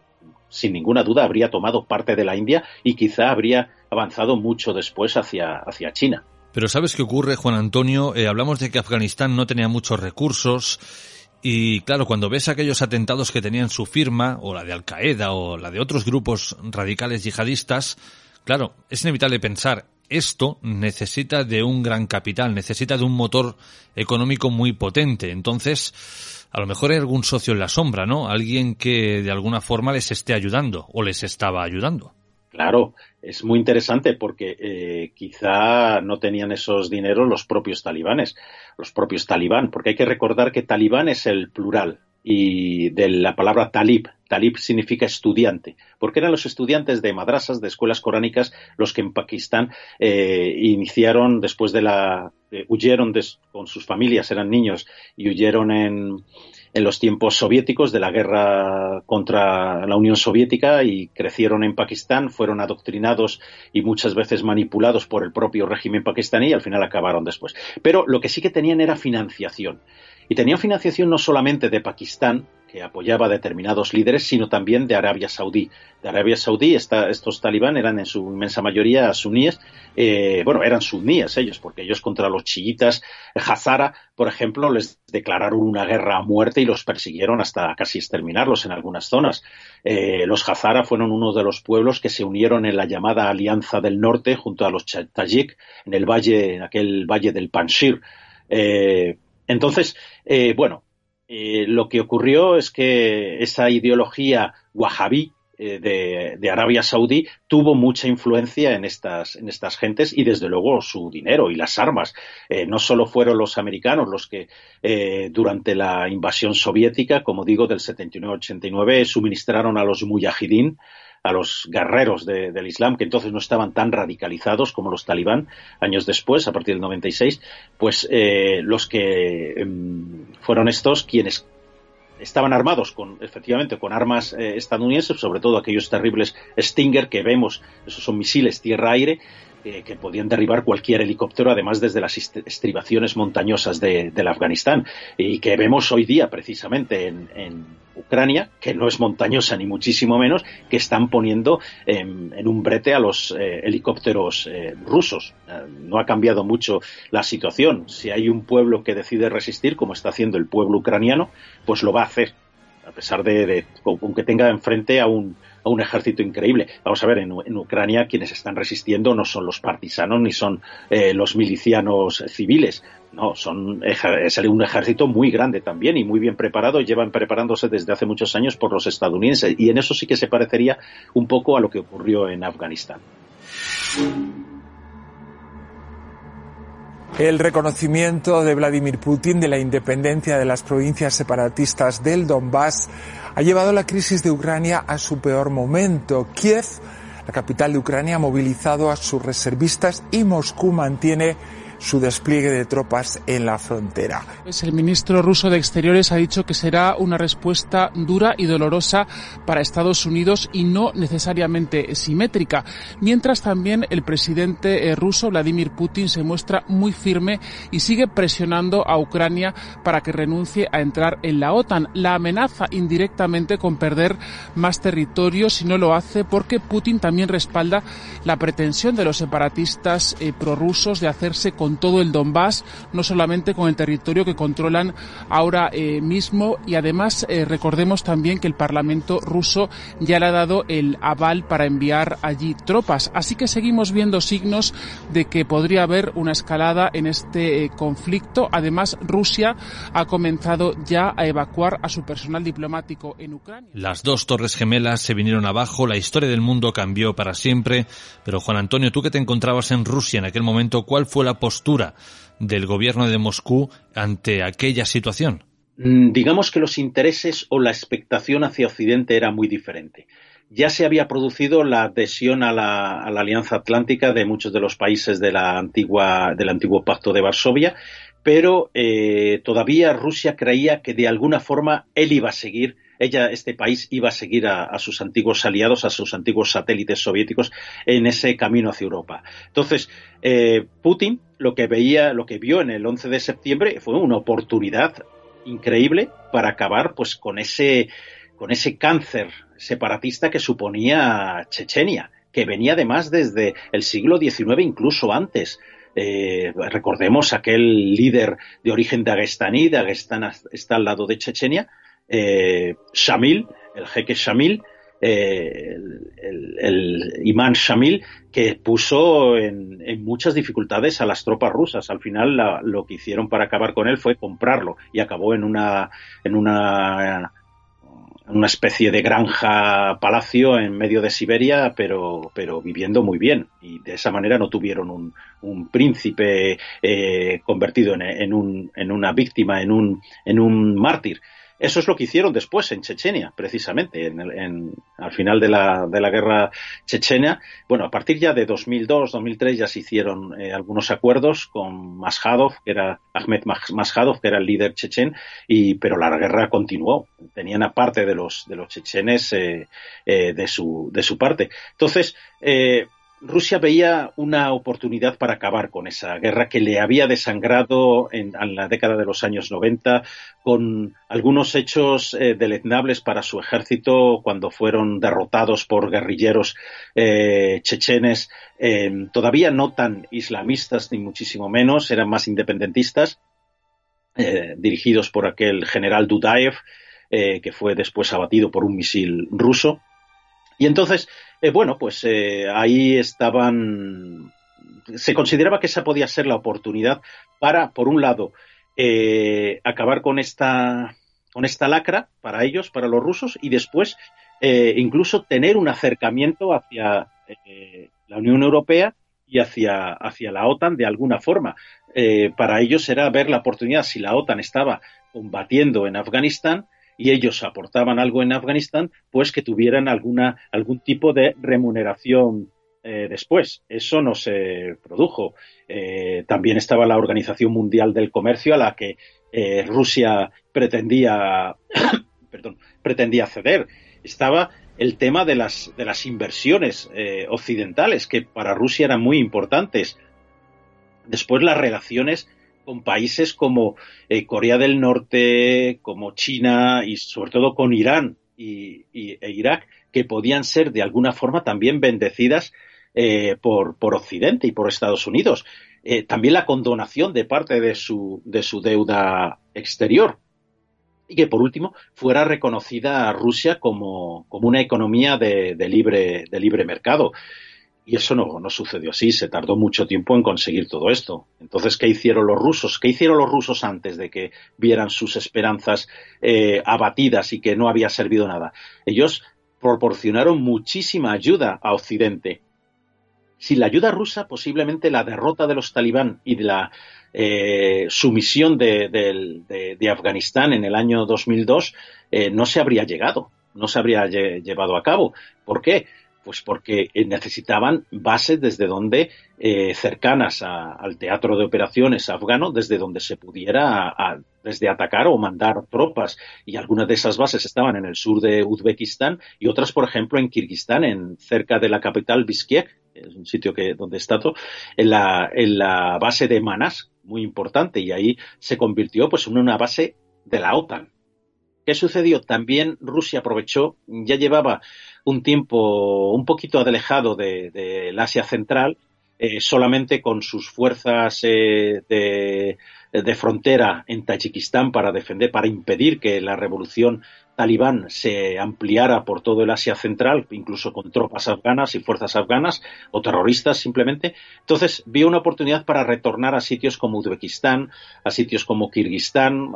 sin ninguna duda habría tomado parte de la India y quizá habría avanzado mucho después hacia, hacia China. Pero ¿sabes qué ocurre, Juan Antonio? Eh, hablamos de que Afganistán no tenía muchos recursos y claro, cuando ves aquellos atentados que tenían su firma, o la de Al Qaeda, o la de otros grupos radicales yihadistas, claro, es inevitable pensar, esto necesita de un gran capital, necesita de un motor económico muy potente. Entonces, a lo mejor hay algún socio en la sombra, ¿no? Alguien que de alguna forma les esté ayudando o les estaba ayudando. Claro, es muy interesante porque eh, quizá no tenían esos dineros los propios talibanes, los propios talibán, porque hay que recordar que talibán es el plural y de la palabra talib. Talib significa estudiante, porque eran los estudiantes de madrasas, de escuelas coránicas, los que en Pakistán eh, iniciaron después de la. Eh, huyeron con sus familias, eran niños, y huyeron en, en los tiempos soviéticos de la guerra contra la Unión Soviética y crecieron en Pakistán, fueron adoctrinados y muchas veces manipulados por el propio régimen pakistaní y al final acabaron después. Pero lo que sí que tenían era financiación. Y tenían financiación no solamente de Pakistán, que apoyaba determinados líderes, sino también de Arabia Saudí. De Arabia Saudí, estos talibán eran en su inmensa mayoría suníes, eh, bueno, eran suníes ellos, porque ellos contra los chiitas Hazara, por ejemplo, les declararon una guerra a muerte y los persiguieron hasta casi exterminarlos en algunas zonas. Eh, los Hazara fueron uno de los pueblos que se unieron en la llamada Alianza del Norte junto a los Tajik en el valle, en aquel valle del Panjshir. Eh, entonces, bueno, Eh, lo que ocurrió es que esa ideología wahabí eh, de, Arabia Saudí tuvo mucha influencia en estas, en estas gentes y desde luego su dinero y las armas. Eh, no solo fueron los americanos los que eh, durante la invasión soviética, como digo, del 79-89, suministraron a los mujahidín, a los guerreros del Islam, que entonces no estaban tan radicalizados como los talibán, años después, a partir del 96, pues los que em, fueron estos quienes estaban armados con, efectivamente, con armas eh, estadounidenses, sobre todo aquellos terribles Stinger que vemos, esos son misiles tierra-aire, eh, que podían derribar cualquier helicóptero, además desde las estribaciones montañosas de, del Afganistán, y que vemos hoy día precisamente en, Ucrania, que no es montañosa ni muchísimo menos, que están poniendo en, un brete a los eh, helicópteros eh, rusos. no ha cambiado mucho la situación. Si hay un pueblo que decide resistir, como está haciendo el pueblo ucraniano, pues lo va a hacer, a pesar de, de aunque tenga enfrente a un, a un ejército increíble. Vamos a ver, en, Ucrania quienes están resistiendo no son los partisanos ni son eh, los milicianos civiles. No, son, es un ejército muy grande también y muy bien preparado. Llevan preparándose desde hace muchos años por los estadounidenses. Y en eso sí que se parecería un poco a lo que ocurrió en Afganistán. El reconocimiento de Vladimir Putin de la independencia de las provincias separatistas del Donbass ha llevado la crisis de Ucrania a su peor momento. Kiev, la capital de Ucrania, ha movilizado a sus reservistas y Moscú mantiene su despliegue de tropas en la frontera. Pues el ministro ruso de Exteriores ha dicho que será una respuesta dura y dolorosa para Estados Unidos y no necesariamente simétrica, mientras también el presidente eh, ruso Vladimir Putin se muestra muy firme y sigue presionando a Ucrania para que renuncie a entrar en la OTAN. La amenaza indirectamente con perder más territorio si no lo hace porque Putin también respalda la pretensión de los separatistas eh, prorrusos de hacerse con con todo el Donbass, no solamente con el territorio que controlan ahora eh, mismo y además eh, recordemos también que el Parlamento ruso ya le ha dado el aval para enviar allí tropas. Así que seguimos viendo signos de que podría haber una escalada en este eh, conflicto. Además, Rusia ha comenzado ya a evacuar a su personal diplomático en Ucrania. Las dos torres gemelas se vinieron abajo, la historia del mundo cambió para siempre. Pero Juan Antonio, tú que te encontrabas en Rusia en aquel momento, ¿cuál fue la posición postura del gobierno de Moscú ante aquella situación? Mm, digamos que los intereses o la expectación hacia Occidente era muy diferente. Ya se había producido la adhesión a la, Alianza Atlántica de muchos de los países de la antigua, del antiguo Pacto de Varsovia, pero eh, todavía Rusia creía que de alguna forma él iba a seguir ella, este país, iba a seguir a, sus antiguos aliados, a sus antiguos satélites soviéticos en ese camino hacia Europa. Entonces, eh, Putin lo que veía, lo que vio en el 11 de septiembre fue una oportunidad increíble para acabar, pues, con ese, con ese cáncer separatista que suponía Chechenia, que venía además desde el siglo XIX, incluso antes. Eh, recordemos aquel líder de origen dagestaní, Dagestán está al lado de Chechenia, eh, Shamil, el jeque Shamil, eh, el, imán Shamil, que puso en, muchas dificultades a las tropas rusas. Al final lo que hicieron para acabar con él fue comprarlo y acabó en una, en una, una especie de granja palacio en medio de Siberia, pero, pero viviendo muy bien. Y de esa manera no tuvieron un, un príncipe eh, convertido en, en, un, en una víctima, en un, en un mártir. Eso es lo que hicieron después en Chechenia, precisamente, en, al final de la, de la guerra chechena. Bueno, a partir ya de 2002, 2003 ya se hicieron eh, algunos acuerdos con Mashadov, que era Ahmed Mashadov, que era el líder chechen, y, pero la guerra continuó. Tenían aparte de los, de los chechenes eh, eh, de, su, de su parte. Entonces, Rusia veía una oportunidad para acabar con esa guerra que le había desangrado en, la década de los años 90 con algunos hechos eh, deleznables para su ejército cuando fueron derrotados por guerrilleros eh, chechenes, eh, todavía no tan islamistas ni muchísimo menos, eran más independentistas, dirigidos por aquel general Dudaev, que fue después abatido por un misil ruso. Y entonces eh, bueno, pues eh, ahí estaban. Se consideraba que esa podía ser la oportunidad para, por un lado, eh, acabar con esta con esta lacra para ellos, para los rusos, y después eh, incluso tener un acercamiento hacia la Unión Europea y hacia, hacia la OTAN de alguna forma. Para ellos era ver la oportunidad, si la OTAN estaba combatiendo en Afganistán y ellos aportaban algo en Afganistán, pues que tuvieran alguna, algún tipo de remuneración después. Eso no se produjo. también estaba la Organización Mundial del Comercio a la que Rusia pretendía, perdón, pretendía ceder estaba el tema de las, de las inversiones eh, occidentales, que para Rusia eran muy importantes. Después las relaciones con países como eh, Corea del Norte, como China y sobre todo con Irán y, e Irak, que podían ser de alguna forma también bendecidas eh, por, Occidente y por Estados Unidos. también la condonación de parte de su, de su deuda exterior y que por último fuera reconocida a Rusia como, una economía de, libre, de libre mercado. Y eso no, no, sucedió así, se tardó mucho tiempo en conseguir todo esto. Entonces, ¿qué hicieron los rusos? ¿Qué hicieron los rusos antes de que vieran sus esperanzas eh, abatidas y que no había servido nada? Ellos proporcionaron muchísima ayuda a Occidente. Sin la ayuda rusa, posiblemente la derrota de los talibán y de la eh, su misión de, Afganistán en el año 2002 eh, no se habría llegado, no se habría llevado a cabo. ¿Por qué? Pues porque eh, necesitaban bases desde donde, cercanas al teatro de operaciones afgano, desde donde se pudiera desde atacar o mandar tropas. Y algunas de esas bases estaban en el sur de Uzbekistán y otras, por ejemplo, en Kirguistán, en, cerca de la capital Bishkek, es un sitio que, donde está todo, en la, en la base de Manas, muy importante, y ahí se convirtió pues en una base de la OTAN. ¿Qué sucedió? También Rusia aprovechó, ya llevaba un tiempo un poquito alejado del de, Asia Central, eh, solamente con sus fuerzas eh, de, frontera en Tayikistán para defender, para impedir que la revolución talibán se ampliara por todo el Asia Central, incluso con tropas afganas y fuerzas afganas o terroristas simplemente. Entonces vio una oportunidad para retornar a sitios como Uzbekistán, a sitios como Kirguistán,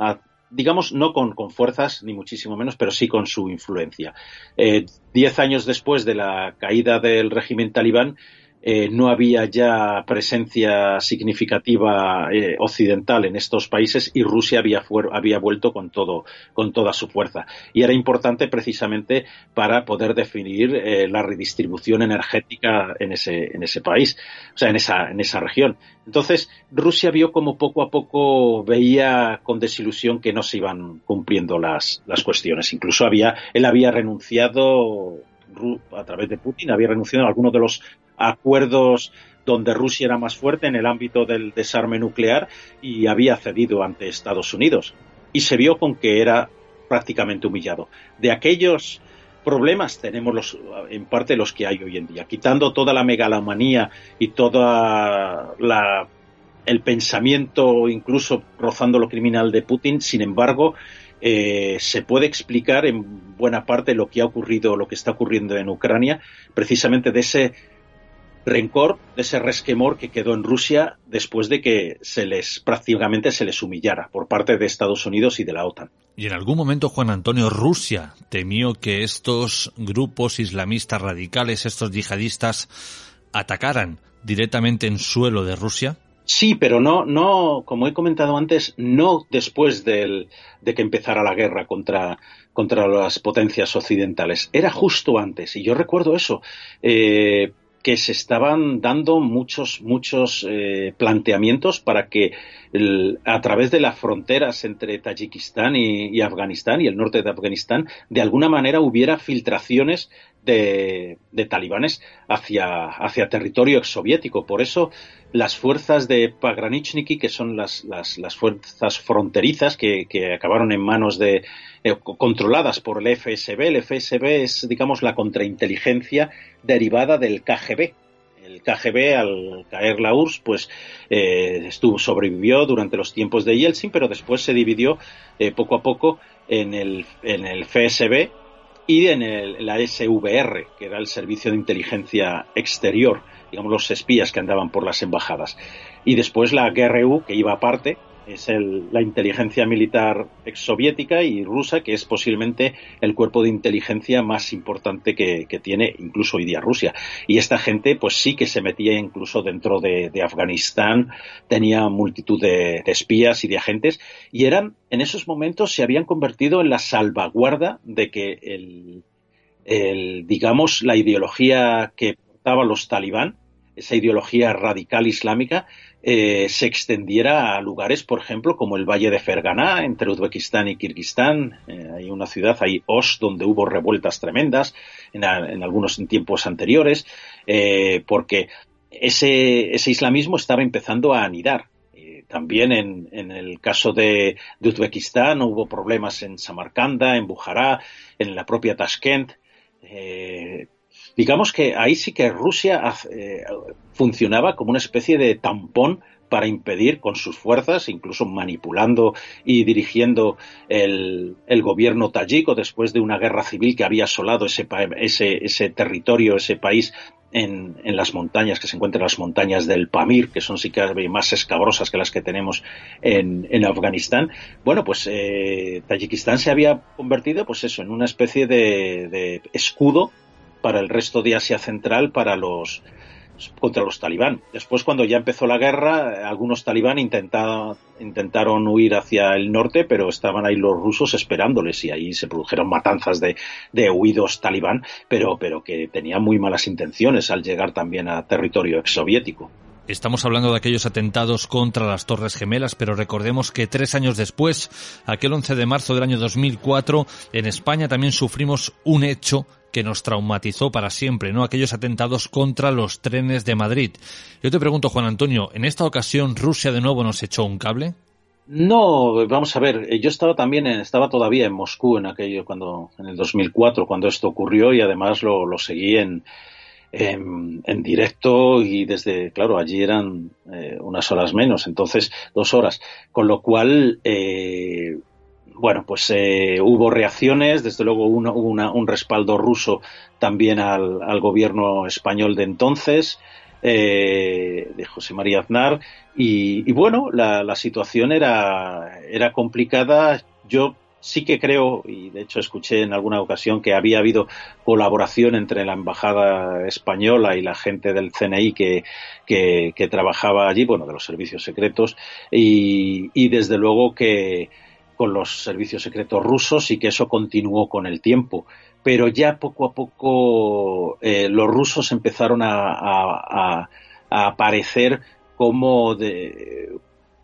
digamos, no con, fuerzas, ni muchísimo menos, pero sí con su influencia. Eh, diez años después de la caída del régimen talibán, eh, no había ya presencia significativa eh, occidental en estos países y Rusia había, había vuelto con todo con toda su fuerza. Y era importante precisamente para poder definir eh, la redistribución energética en ese en ese país o sea en esa en esa región. Entonces Rusia vio como poco a poco veía con desilusión que no se iban cumpliendo las las cuestiones. Incluso había él había renunciado a través de Putin había renunciado a algunos de los acuerdos donde Rusia era más fuerte en el ámbito del desarme nuclear y había cedido ante Estados Unidos. Y se vio con que era prácticamente humillado. De aquellos problemas tenemos los, en parte los que hay hoy en día. Quitando toda la megalomanía y toda la el pensamiento incluso rozando lo criminal de Putin, sin embargo, eh, se puede explicar en buena parte lo que ha ocurrido, lo que está ocurriendo en Ucrania, precisamente de ese rencor, de ese resquemor que quedó en Rusia después de que se les prácticamente se les humillara por parte de Estados Unidos y de la OTAN. Y en algún momento, Juan Antonio, Rusia temió que estos grupos islamistas radicales, estos yihadistas, atacaran directamente en suelo de Rusia. Sí, pero no, no, como he comentado antes, no después de que empezara la guerra contra, contra las potencias occidentales. Era justo antes, y yo recuerdo eso. Eh, que se estaban dando muchos, muchos eh, planteamientos para que a través de las fronteras entre Tayikistán y, Afganistán y el norte de Afganistán, de alguna manera hubiera filtraciones de, talibanes hacia, hacia territorio exsoviético. Por eso las fuerzas de Pagranichniki, que son las, las, fuerzas fronterizas que, que, acabaron en manos de, eh, controladas por el FSB. El FSB es, digamos, la contrainteligencia derivada del KGB. El KGB, al caer la URSS, pues eh, estuvo, sobrevivió durante los tiempos de Yeltsin, pero después se dividió eh, poco a poco en el, en el FSB y en el, la SVR, que era el Servicio de Inteligencia Exterior, digamos los espías que andaban por las embajadas. Y después la GRU, que iba aparte, es la inteligencia militar exsoviética y rusa, que es posiblemente el cuerpo de inteligencia más importante que, tiene incluso hoy día Rusia. Y esta gente, pues sí que se metía incluso dentro de, Afganistán, tenía multitud de, espías y de agentes, y eran, en esos momentos, se habían convertido en la salvaguarda de que el, el digamos, la ideología que portaban los talibán, esa ideología radical islámica, eh, se extendiera a lugares, por ejemplo, como el Valle de Ferganá, entre Uzbekistán y Kirguistán. Eh, hay una ciudad, hay Osh, donde hubo revueltas tremendas en, algunos tiempos anteriores, eh, porque ese, islamismo estaba empezando a anidar. también en, el caso de, de, Uzbekistán hubo problemas en Samarcanda, en Bujará, en la propia Tashkent digamos que ahí sí que Rusia eh, funcionaba como una especie de tampón para impedir con sus fuerzas, incluso manipulando y dirigiendo el, gobierno tayiko después de una guerra civil que había asolado ese, ese, territorio, ese país en, las montañas, que se encuentran en las montañas del Pamir, que son sí que más escabrosas que las que tenemos en, Afganistán. Bueno, pues eh, Tayikistán se había convertido, pues eso, en una especie de escudo para el resto de Asia Central para los contra los talibán. Después, cuando ya empezó la guerra, algunos talibán intentaron huir hacia el norte, pero estaban ahí los rusos esperándoles y ahí se produjeron matanzas de, de huidos talibán, pero, pero que tenían muy malas intenciones al llegar también a territorio exsoviético. Estamos hablando de aquellos atentados contra las Torres Gemelas, pero recordemos que tres años después, aquel 11 de marzo del año 2004, en España también sufrimos un hecho que nos traumatizó para siempre, ¿no? Aquellos atentados contra los trenes de Madrid. Yo te pregunto, Juan Antonio, ¿en esta ocasión Rusia de nuevo nos echó un cable? No, vamos a ver, yo estaba también, estaba todavía en Moscú en aquello, cuando, en el 2004, cuando esto ocurrió y además lo, lo seguí en, en, directo y desde, claro, allí eran eh, unas horas menos, entonces dos horas, con lo cual, eh, bueno, pues eh, hubo reacciones, desde luego hubo un respaldo ruso también al, gobierno español de entonces, de José María Aznar, y, y bueno, la, la, situación era, complicada. Yo sí que creo, y de hecho escuché en alguna ocasión que había habido colaboración entre la embajada española y la gente del CNI que, trabajaba allí, bueno, de los servicios secretos, y desde luego que con los servicios secretos rusos y que eso continuó con el tiempo. Pero ya poco a poco eh, los rusos empezaron a, a, a aparecer como de,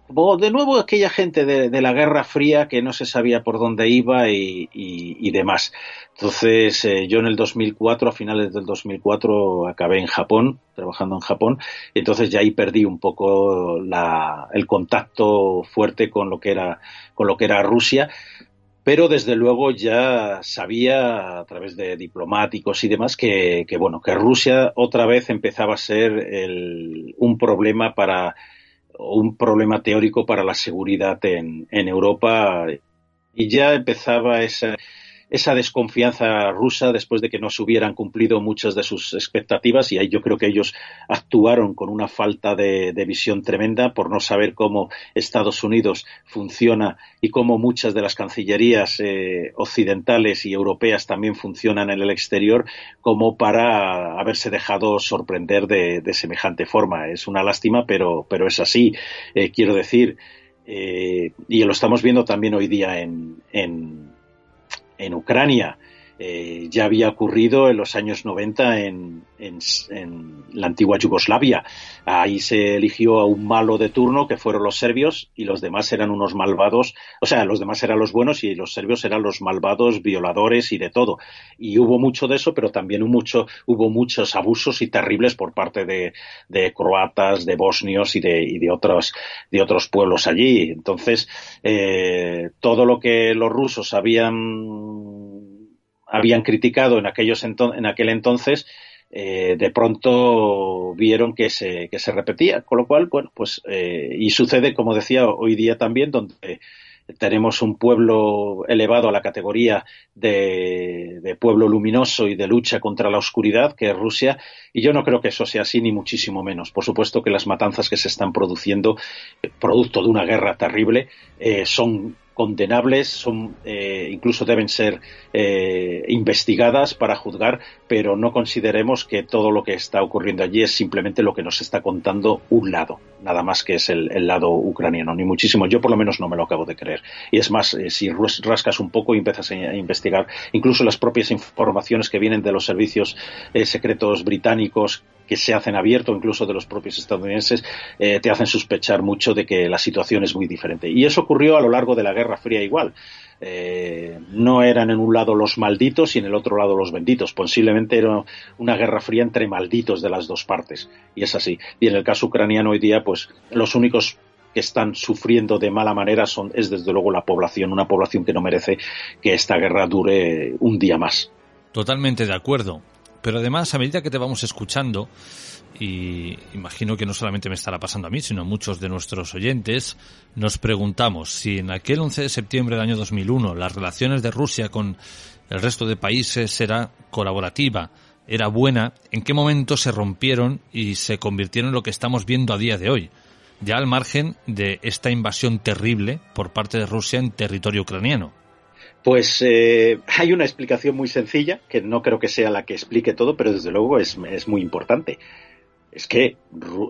de nuevo aquella gente de, la Guerra Fría que no se sabía por dónde iba y, demás. Entonces, eh, yo en el 2004, a finales del 2004, acabé en Japón, trabajando en Japón, entonces ya ahí perdí un poco el contacto fuerte con lo que era, con lo que era Rusia, pero desde luego ya sabía a través de diplomáticos y demás que, bueno, que Rusia otra vez empezaba a ser un problema para un problema teórico para la seguridad en, en Europa. Y ya empezaba esa, esa desconfianza rusa después de que no se hubieran cumplido muchas de sus expectativas y ahí yo creo que ellos actuaron con una falta de, visión tremenda por no saber cómo Estados Unidos funciona y cómo muchas de las cancillerías eh, occidentales y europeas también funcionan en el exterior como para haberse dejado sorprender de, semejante forma. Es una lástima, pero, pero es así. Eh, quiero decir, eh, y lo estamos viendo también hoy día en, en en Ucrania. Eh, ya había ocurrido en los años 90 en, en, la antigua Yugoslavia. Ahí se eligió a un malo de turno, que fueron los serbios, y los demás eran unos malvados, o sea, los demás eran los buenos y los serbios eran los malvados, violadores y de todo. Y hubo mucho de eso, pero también hubo, mucho, hubo muchos abusos y terribles por parte de, de croatas, de bosnios y de, y de, otros, de otros pueblos allí. Entonces, eh, todo lo que los rusos habían habían criticado en, aquellos en aquel entonces, eh, de pronto vieron que se, que se repetía. Con lo cual, bueno, pues, eh, y sucede, como decía hoy día también, donde tenemos un pueblo elevado a la categoría de, de, pueblo luminoso y de lucha contra la oscuridad, que es Rusia, y yo no creo que eso sea así, ni muchísimo menos. Por supuesto que las matanzas que se están produciendo, producto de una guerra terrible, eh, son condenables, son, eh, incluso deben ser eh, investigadas para juzgar, pero no consideremos que todo lo que está ocurriendo allí es simplemente lo que nos está contando un lado, nada más que es el, lado ucraniano, ni muchísimo. Yo por lo menos no me lo acabo de creer. Y es más, eh, si rascas un poco y empiezas a investigar, incluso las propias informaciones que vienen de los servicios secretos británicos que se hacen abierto, incluso de los propios estadounidenses, eh, te hacen sospechar mucho de que la situación es muy diferente. Y eso ocurrió a lo largo de la Guerra Fría igual. Eh, no eran en un lado los malditos y en el otro lado los benditos. Posiblemente era una guerra fría entre malditos de las dos partes. Y es así. Y en el caso ucraniano hoy día, pues los únicos que están sufriendo de mala manera son, es desde luego la población, una población que no merece que esta guerra dure un día más. Totalmente de acuerdo. Pero además, a medida que te vamos escuchando, y imagino que no solamente me estará pasando a mí, sino a muchos de nuestros oyentes, nos preguntamos si en aquel 11 de septiembre del año 2001 las relaciones de Rusia con el resto de países era colaborativa, era buena, en qué momento se rompieron y se convirtieron en lo que estamos viendo a día de hoy, ya al margen de esta invasión terrible por parte de Rusia en territorio ucraniano. Pues eh, hay una explicación muy sencilla, que no creo que sea la que explique todo, pero desde luego es, muy importante. Es que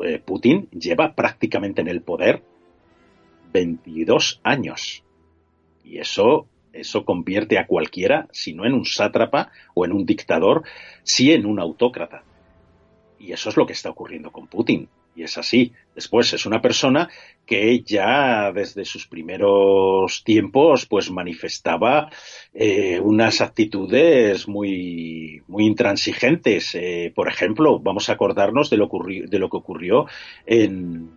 eh, Putin lleva prácticamente en el poder 22 años. Y eso, eso convierte a cualquiera, si no en un sátrapa o en un dictador, sí en un autócrata. Y eso es lo que está ocurriendo con Putin. Y es así. Después es una persona que ya desde sus primeros tiempos pues manifestaba eh, unas actitudes muy, muy intransigentes. Eh, por ejemplo, vamos a acordarnos de lo, de lo que ocurrió en,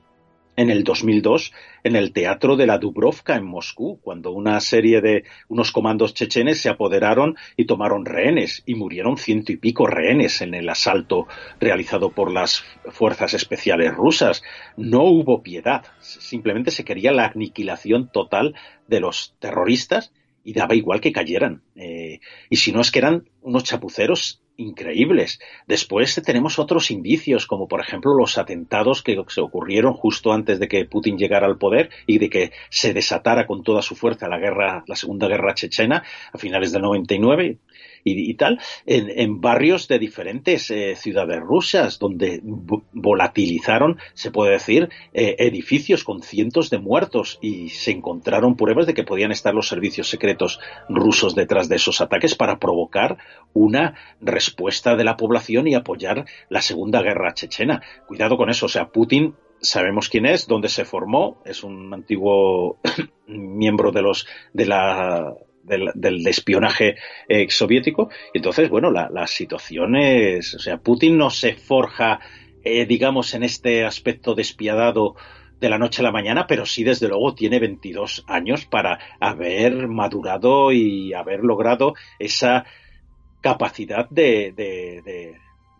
en el 2002 en el Teatro de la Dubrovka en Moscú, cuando una serie de unos comandos chechenes se apoderaron y tomaron rehenes y murieron ciento y pico rehenes en el asalto realizado por las fuerzas especiales rusas. No hubo piedad, simplemente se quería la aniquilación total de los terroristas y daba igual que cayeran. Eh, y si no es que eran unos chapuceros increíbles. Después tenemos otros indicios, como por ejemplo los atentados que se ocurrieron justo antes de que Putin llegara al poder y de que se desatara con toda su fuerza la guerra, la segunda guerra chechena a finales del 99 y, tal, en, barrios de diferentes eh, ciudades rusas, donde volatilizaron, se puede decir, eh, edificios con cientos de muertos y se encontraron pruebas de que podían estar los servicios secretos rusos detrás de esos ataques para provocar una respuesta de la población y apoyar la segunda guerra chechena. Cuidado con eso, o sea, Putin sabemos quién es, dónde se formó, es un antiguo miembro de los de la del, espionaje eh, soviético. Entonces, bueno, la, la, situación es, o sea, Putin no se forja, eh, digamos, en este aspecto despiadado de la noche a la mañana, pero sí, desde luego, tiene 22 años para haber madurado y haber logrado esa capacidad de, de,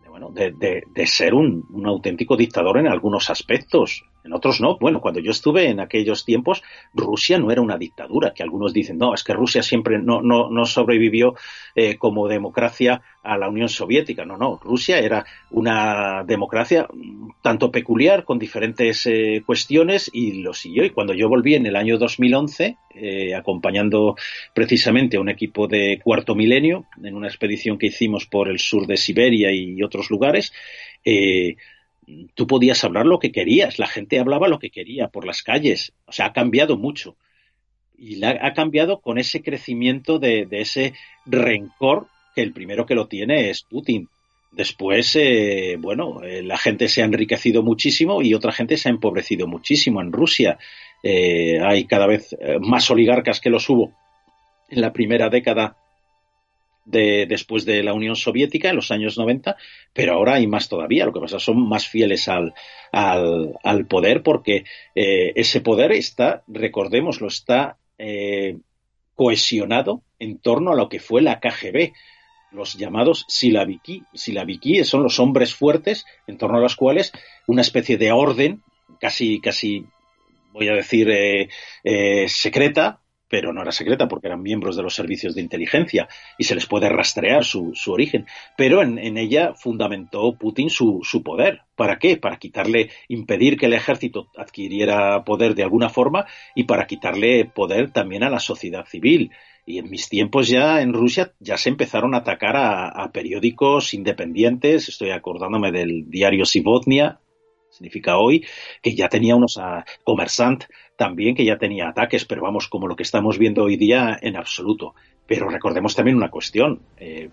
bueno, de, ser un, auténtico dictador en algunos aspectos. En otros no. Bueno, cuando yo estuve en aquellos tiempos, Rusia no era una dictadura, que algunos dicen, no, es que Rusia siempre no, no, no sobrevivió eh, como democracia a la Unión Soviética. No, no, Rusia era una democracia tanto peculiar, con diferentes eh, cuestiones, y lo siguió. Y cuando yo volví en el año 2011, eh, acompañando precisamente a un equipo de cuarto milenio, en una expedición que hicimos por el sur de Siberia y otros lugares, eh, tú podías hablar lo que querías, la gente hablaba lo que quería por las calles, o sea, ha cambiado mucho. Y ha cambiado con ese crecimiento de, ese rencor que el primero que lo tiene es Putin. Después, eh, bueno, eh, la gente se ha enriquecido muchísimo y otra gente se ha empobrecido muchísimo en Rusia. Eh, hay cada vez más oligarcas que los hubo en la primera década de, después de la Unión Soviética en los años 90, pero ahora hay más todavía. Lo que pasa son más fieles al, al, poder porque eh, ese poder está, recordémoslo, está eh, cohesionado en torno a lo que fue la KGB, los llamados Silaviki. Silaviki son los hombres fuertes en torno a los cuales una especie de orden, casi, casi voy a decir, eh, secreta, pero no era secreta porque eran miembros de los servicios de inteligencia y se les puede rastrear su, origen. Pero en, ella fundamentó Putin su, su, poder. ¿Para qué? Para quitarle, impedir que el ejército adquiriera poder de alguna forma y para quitarle poder también a la sociedad civil. Y en mis tiempos ya en Rusia ya se empezaron a atacar a, periódicos independientes. Estoy acordándome del diario Sivotnia, significa hoy, que ya tenía unos a Comersant también que ya tenía ataques, pero vamos, como lo que estamos viendo hoy día en absoluto. Pero recordemos también una cuestión, eh,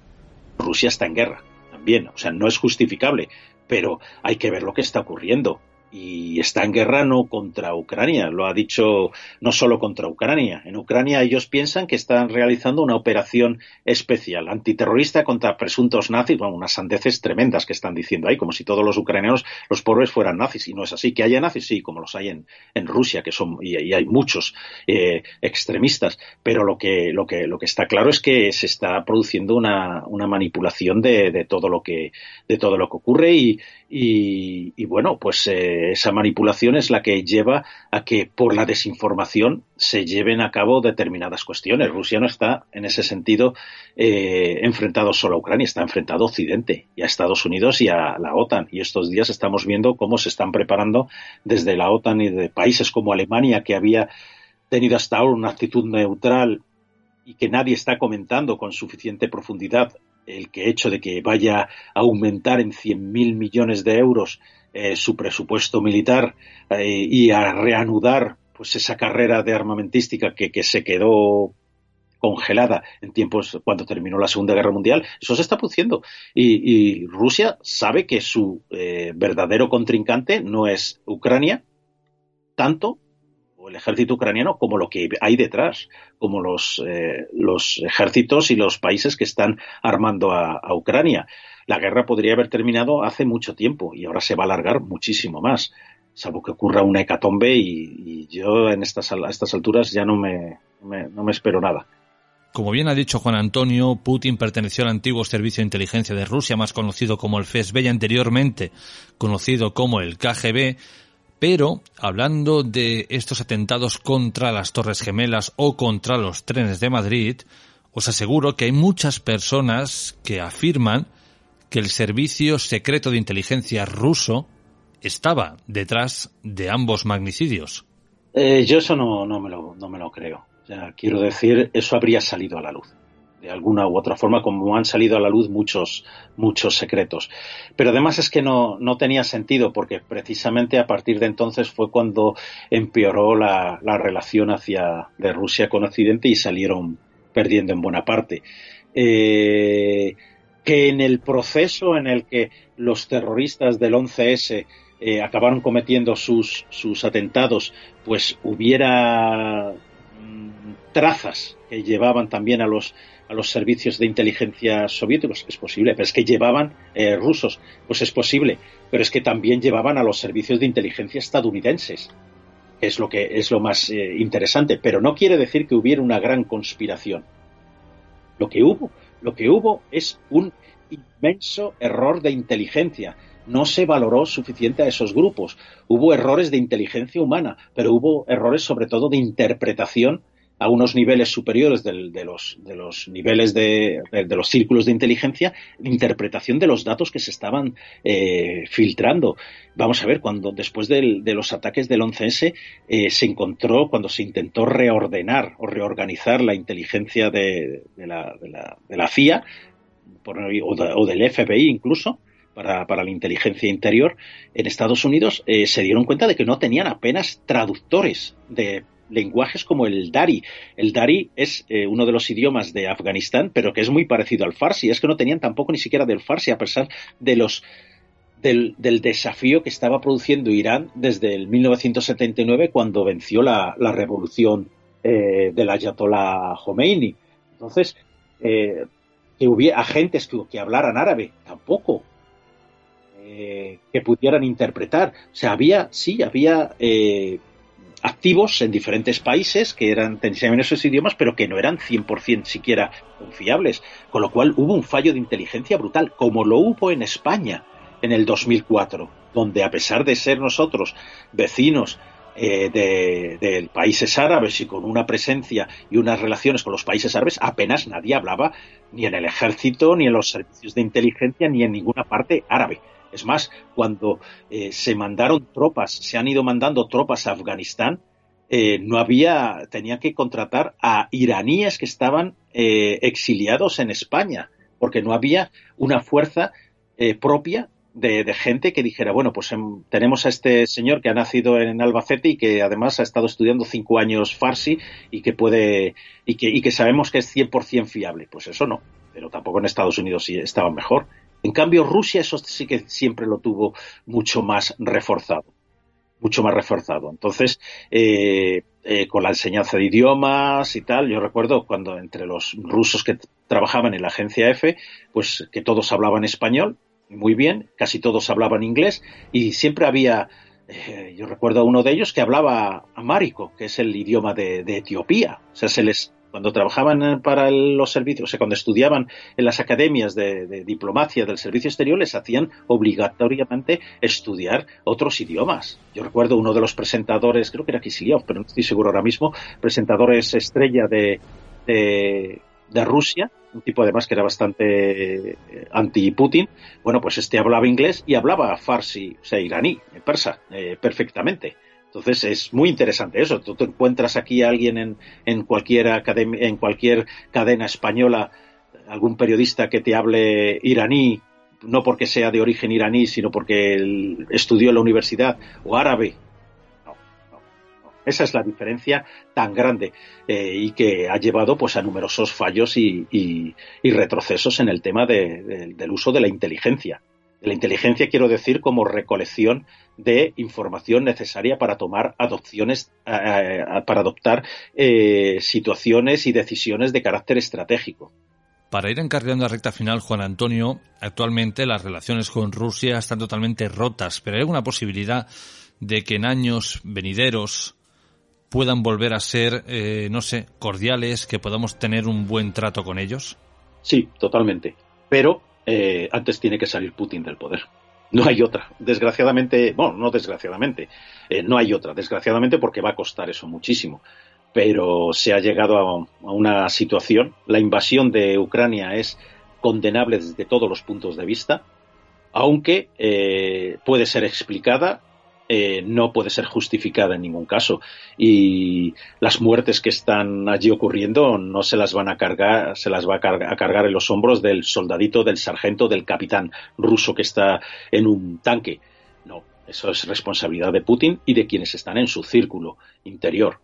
Rusia está en guerra también, o sea, no es justificable, pero hay que ver lo que está ocurriendo y está en guerra no contra Ucrania, lo ha dicho no solo contra Ucrania. En Ucrania ellos piensan que están realizando una operación especial, antiterrorista contra presuntos nazis, bueno, unas sandeces tremendas que están diciendo ahí, como si todos los ucranianos, los pobres, fueran nazis, y no es así. Que haya nazis, sí, como los hay en, en Rusia, que son, y, hay muchos eh, extremistas, pero lo que, lo, que, lo que está claro es que se está produciendo una, una manipulación de, de, todo lo que, de todo lo que ocurre y, y, bueno, pues eh, esa manipulación es la que lleva a que por la desinformación se lleven a cabo determinadas cuestiones. Rusia no está en ese sentido eh, enfrentado solo a Ucrania, está enfrentado a Occidente y a Estados Unidos y a la OTAN. Y estos días estamos viendo cómo se están preparando desde la OTAN y de países como Alemania, que había tenido hasta ahora una actitud neutral y que nadie está comentando con suficiente profundidad el que hecho de que vaya a aumentar en 100.000 millones de euros eh, su presupuesto militar eh, y a reanudar pues esa carrera de armamentística que, que, se quedó congelada en tiempos cuando terminó la Segunda Guerra Mundial, eso se está produciendo. Y, Rusia sabe que su eh, verdadero contrincante no es Ucrania, tanto el ejército ucraniano como lo que hay detrás, como los, eh, los ejércitos y los países que están armando a, Ucrania. La guerra podría haber terminado hace mucho tiempo y ahora se va a alargar muchísimo más, salvo que ocurra una hecatombe y, yo en estas, a estas alturas ya no me, no me espero nada. Como bien ha dicho Juan Antonio, Putin perteneció al antiguo servicio de inteligencia de Rusia, más conocido como el FSB y anteriormente conocido como el KGB, pero, hablando de estos atentados contra las Torres Gemelas o contra los trenes de Madrid, os aseguro que hay muchas personas que afirman que el servicio secreto de inteligencia ruso estaba detrás de ambos magnicidios. Eh, yo eso no, no, me lo, no me lo creo. quiero decir, eso habría salido a la luz de alguna u otra forma, como han salido a la luz muchos, muchos secretos. Pero además es que no, no tenía sentido, porque precisamente a partir de entonces fue cuando empeoró la, la relación hacia, de Rusia con Occidente y salieron perdiendo en buena parte. Eh, que en el proceso en el que los terroristas del 11S eh, acabaron cometiendo sus, sus atentados, pues hubiera mm, trazas que llevaban también a los a los servicios de inteligencia soviéticos, es posible, pero es que llevaban eh, rusos, pues es posible, pero es que también llevaban a los servicios de inteligencia estadounidenses, es lo que es lo más eh, interesante, pero no quiere decir que hubiera una gran conspiración. Lo que hubo, lo que hubo es un inmenso error de inteligencia. No se valoró suficiente a esos grupos. Hubo errores de inteligencia humana, pero hubo errores sobre todo de interpretación a unos niveles superiores de, los, de niveles de, de, los círculos de inteligencia, interpretación de los datos que se estaban eh, filtrando. Vamos a ver, cuando después del, de los ataques del 11S eh, se encontró, cuando se intentó reordenar o reorganizar la inteligencia de, la, de la, CIA por, o, del FBI incluso, para, para, la inteligencia interior en Estados Unidos, eh, se dieron cuenta de que no tenían apenas traductores de lenguajes como el Dari. El Dari es eh, uno de los idiomas de Afganistán, pero que es muy parecido al Farsi. Es que no tenían tampoco ni siquiera del Farsi, a pesar de los del, desafío que estaba produciendo Irán desde el 1979, cuando venció la, revolución eh, del Ayatollah Khomeini. Entonces, eh, que hubiera agentes que, que hablaran árabe, tampoco. que pudieran interpretar. O sea, había, sí, había activos en diferentes países que eran tenían esos idiomas, pero que no eran 100% siquiera confiables. Con lo cual hubo un fallo de inteligencia brutal, como lo hubo en España en el 2004, donde a pesar de ser nosotros vecinos eh, de, de, países árabes y con una presencia y unas relaciones con los países árabes, apenas nadie hablaba ni en el ejército, ni en los servicios de inteligencia, ni en ninguna parte árabe. Es más, cuando eh, se mandaron tropas, se han ido mandando tropas a Afganistán, eh, no había, tenía que contratar a iraníes que estaban eh, exiliados en España, porque no había una fuerza propia de, gente que dijera, bueno, pues em, tenemos a este señor que ha nacido en Albacete y que además ha estado estudiando cinco años Farsi y que puede, y que, y que sabemos que es 100% fiable. Pues eso no, pero tampoco en Estados Unidos sí estaba mejor. En cambio, Rusia eso sí que siempre lo tuvo mucho más reforzado mucho más reforzado. Entonces, eh, eh, con la enseñanza de idiomas y tal, yo recuerdo cuando entre los rusos que trabajaban en la agencia F, pues que todos hablaban español muy bien, casi todos hablaban inglés y siempre había, eh, yo recuerdo a uno de ellos que hablaba amárico, que es el idioma de, Etiopía. O sea, se les, cuando trabajaban para los servicios, o sea, cuando estudiaban en las academias de, diplomacia del servicio exterior, les hacían obligatoriamente estudiar otros idiomas. Yo recuerdo uno de los presentadores, creo que era Kisiliov, pero no estoy seguro ahora mismo, presentadores estrella de, de Rusia, un tipo además que era bastante eh, anti-Putin, bueno, pues este hablaba inglés y hablaba farsi, o sea, iraní, eh, persa, eh, perfectamente. Entonces es muy interesante eso. Tú te encuentras aquí a alguien en, cualquier academia, en cualquier cadena española, algún periodista que te hable iraní, no porque sea de origen iraní, sino porque estudió en la universidad, o árabe, esa es la diferencia tan grande eh, y que ha llevado pues a numerosos fallos y, retrocesos en el tema del uso de la inteligencia. La inteligencia quiero decir como recolección de información necesaria para tomar adopciones, eh, eh, para adoptar situaciones y decisiones de carácter estratégico. Para ir encargando la recta final, Juan Antonio, actualmente las relaciones con Rusia están totalmente rotas, pero hay alguna posibilidad de que en años venideros puedan volver a ser, eh, no sé, cordiales, que podamos tener un buen trato con ellos? Sí, totalmente. Pero eh, antes tiene que salir Putin del poder. No hay otra. Desgraciadamente, bueno, no desgraciadamente, eh, no hay otra. Desgraciadamente porque va a costar eso muchísimo. Pero se ha llegado a, una situación. La invasión de Ucrania es condenable desde todos los puntos de vista, aunque puede ser explicada eh, no puede ser justificada en ningún caso. Y las muertes que están allí ocurriendo no se las van a cargar, se las va a, cargar en los hombros del soldadito, del sargento, del capitán ruso que está en un tanque. No, eso es responsabilidad de Putin y de quienes están en su círculo interior.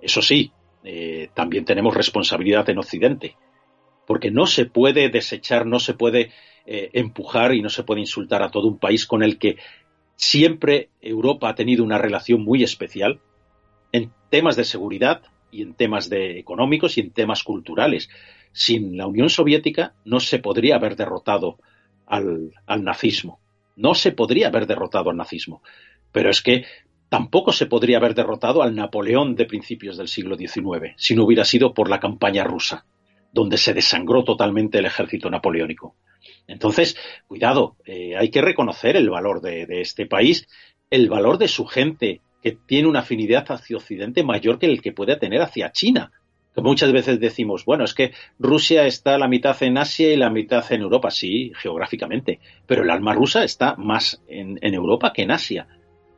Eso sí, eh, también tenemos responsabilidad en Occidente, porque no se puede desechar, no se puede eh, empujar y no se puede insultar a todo un país con el que Siempre Europa ha tenido una relación muy especial en temas de seguridad y en temas de económicos y en temas culturales. Sin la Unión Soviética no se podría haber derrotado al, al nazismo. No se podría haber derrotado al nazismo. Pero es que tampoco se podría haber derrotado al Napoleón de principios del siglo XIX si no hubiera sido por la campaña rusa, donde se desangró totalmente el ejército napoleónico. Entonces, cuidado, eh, hay que reconocer el valor de, este país, el valor de su gente, que tiene una afinidad hacia Occidente mayor que el que puede tener hacia China. Que muchas veces decimos, bueno, es que Rusia está la mitad en Asia y la mitad en Europa, sí, geográficamente, pero el alma rusa está más en, en Europa que en Asia.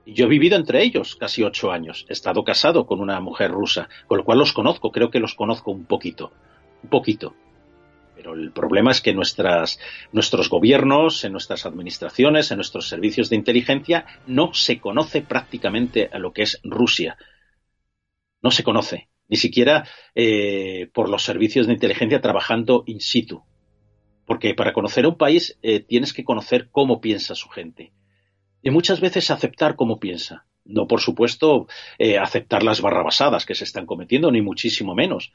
Yo he vivido entre ellos casi ocho años. He estado casado con una mujer rusa, con lo cual los conozco, creo que los conozco un poquito. Un poquito. Pero el problema es que nuestras, nuestros gobiernos, en nuestras administraciones, en nuestros servicios de inteligencia, no se conoce prácticamente a lo que es Rusia. No se conoce, ni siquiera eh, por los servicios de inteligencia trabajando in situ. Porque para conocer a un país eh, tienes que conocer cómo piensa su gente. Y muchas veces aceptar cómo piensa. No, por supuesto, eh, aceptar las barrabasadas que se están cometiendo, ni muchísimo menos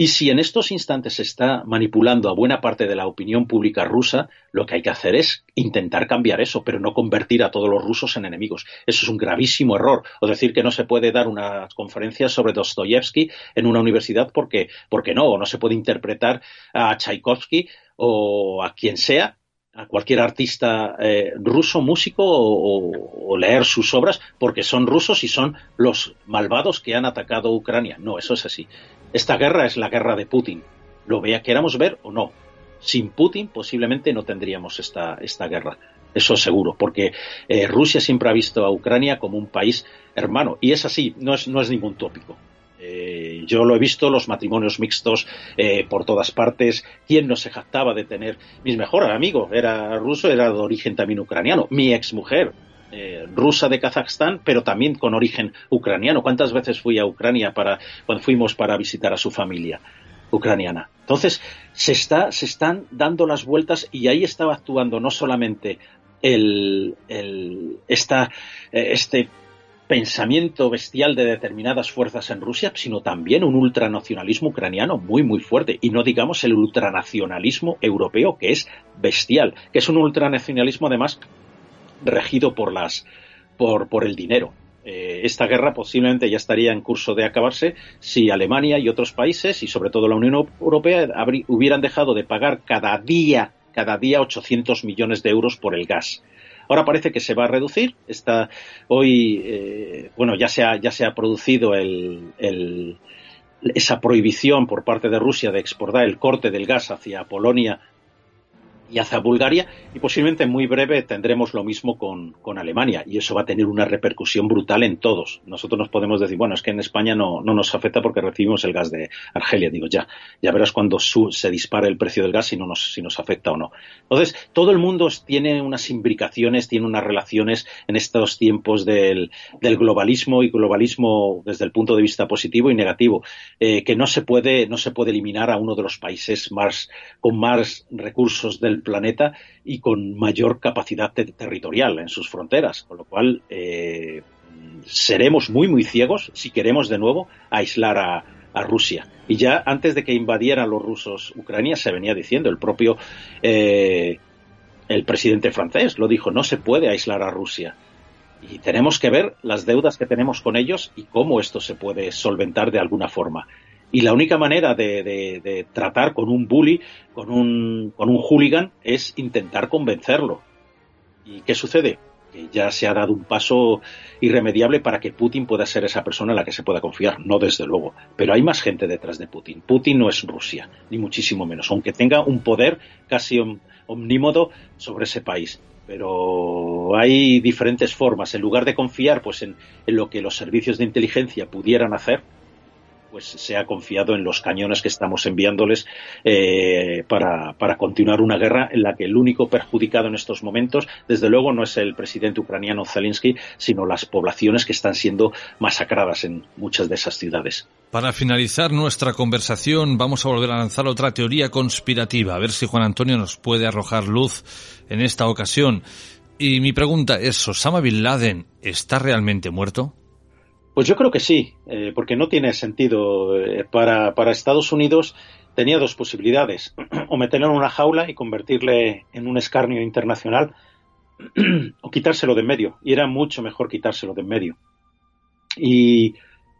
y si en estos instantes se está manipulando a buena parte de la opinión pública rusa, lo que hay que hacer es intentar cambiar eso, pero no convertir a todos los rusos en enemigos. Eso es un gravísimo error. O decir que no se puede dar una conferencia sobre Dostoyevsky en una universidad porque, porque no, o no se puede interpretar a Tchaikovsky o a quien sea a cualquier artista eh, ruso, músico o, o, leer sus obras porque son rusos y son los malvados que han atacado Ucrania. No, eso es así. Esta guerra es la guerra de Putin. Lo vea, queramos ver o no. Sin Putin posiblemente no tendríamos esta, esta guerra. Eso seguro, porque eh, Rusia siempre ha visto a Ucrania como un país hermano. Y es así, no es, no es ningún tópico. Eh, yo lo he visto, los matrimonios mixtos eh, por todas partes. ¿Quién no se jactaba de tener? Mi mejor amigo era ruso, era de origen también ucraniano. Mi exmujer, eh, rusa de Kazajstán, pero también con origen ucraniano. ¿Cuántas veces fui a Ucrania para, cuando fuimos para visitar a su familia ucraniana? Entonces, se, está, se están dando las vueltas y ahí estaba actuando no solamente el, el, esta, este pensamiento bestial de determinadas fuerzas en Rusia, sino también un ultranacionalismo ucraniano muy, muy fuerte. Y no digamos el ultranacionalismo europeo, que es bestial, que es un ultranacionalismo además regido por, las, por, por el dinero. Eh, esta guerra posiblemente ya estaría en curso de acabarse si Alemania y otros países, y sobre todo la Unión Europea, hubieran dejado de pagar cada día, cada día 800 millones de euros por el gas Ahora parece que se va a reducir. Está hoy, eh, bueno, ya se ha, ya se ha producido el, esa prohibición por parte de Rusia de exportar el corte del gas hacia Polonia y hacia Bulgaria y posiblemente en muy breve tendremos lo mismo con, con, Alemania y eso va a tener una repercusión brutal en todos. Nosotros nos podemos decir, bueno, es que en España no, no nos afecta porque recibimos el gas de Argelia. Digo, ya, ya verás cuando su, se dispare el precio del gas si, no nos, si nos afecta o no. Entonces, todo el mundo tiene unas imbricaciones, tiene unas relaciones en estos tiempos del, del globalismo y globalismo desde el punto de vista positivo y negativo, eh, que no se puede, no se puede eliminar a uno de los países más, con más recursos del planeta y con mayor capacidad territorial en sus fronteras, con lo cual eh, seremos muy, muy ciegos si queremos de nuevo aislar a, Rusia. Y ya antes de que invadieran los rusos Ucrania se venía diciendo, el propio eh, el presidente francés lo dijo, no se puede aislar a Rusia. Y tenemos que ver las deudas que tenemos con ellos y cómo esto se puede solventar de alguna forma. Y la única manera de, tratar con un bully, con un, con un hooligan, es intentar convencerlo. ¿Y qué sucede? Que ya se ha dado un paso irremediable para que Putin pueda ser esa persona en la que se pueda confiar. No desde luego. Pero hay más gente detrás de Putin. Putin no es Rusia, ni muchísimo menos, aunque tenga un poder casi omnímodo sobre ese país pero hay diferentes formas. En lugar de confiar pues, en, lo que los servicios de inteligencia pudieran hacer, pues se ha confiado en los cañones que estamos enviándoles eh, para, para, continuar una guerra en la que el único perjudicado en estos momentos, desde luego, no es el presidente ucraniano Zelensky, sino las poblaciones que están siendo masacradas en muchas de esas ciudades. Para finalizar nuestra conversación, vamos a volver a lanzar otra teoría conspirativa, a ver si Juan Antonio nos puede arrojar luz en esta ocasión. Y mi pregunta es, ¿Osama Bin Laden está realmente muerto? Pues yo creo que sí, eh, porque no tiene sentido. Eh, para, para, Estados Unidos tenía dos posibilidades, o meterlo en una jaula y convertirle en un escarnio internacional, o quitárselo de en medio, y era mucho mejor quitárselo de en medio. ¿Y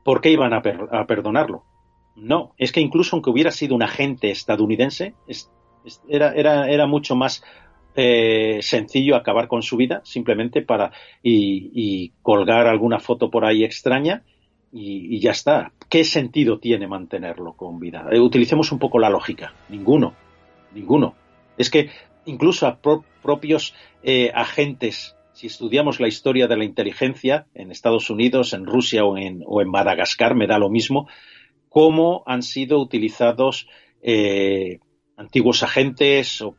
por qué iban a, a perdonarlo? No, es que incluso aunque hubiera sido un agente estadounidense, era, era, era mucho más eh, sencillo acabar con su vida simplemente para y, colgar alguna foto por ahí extraña y, ya está. ¿Qué sentido tiene mantenerlo con vida? Eh, utilicemos un poco la lógica. Ninguno, ninguno. Es que incluso a propios eh, agentes, si estudiamos la historia de la inteligencia en Estados Unidos, en Rusia o en, o en Madagascar, me da lo mismo, cómo han sido utilizados antiguos agentes o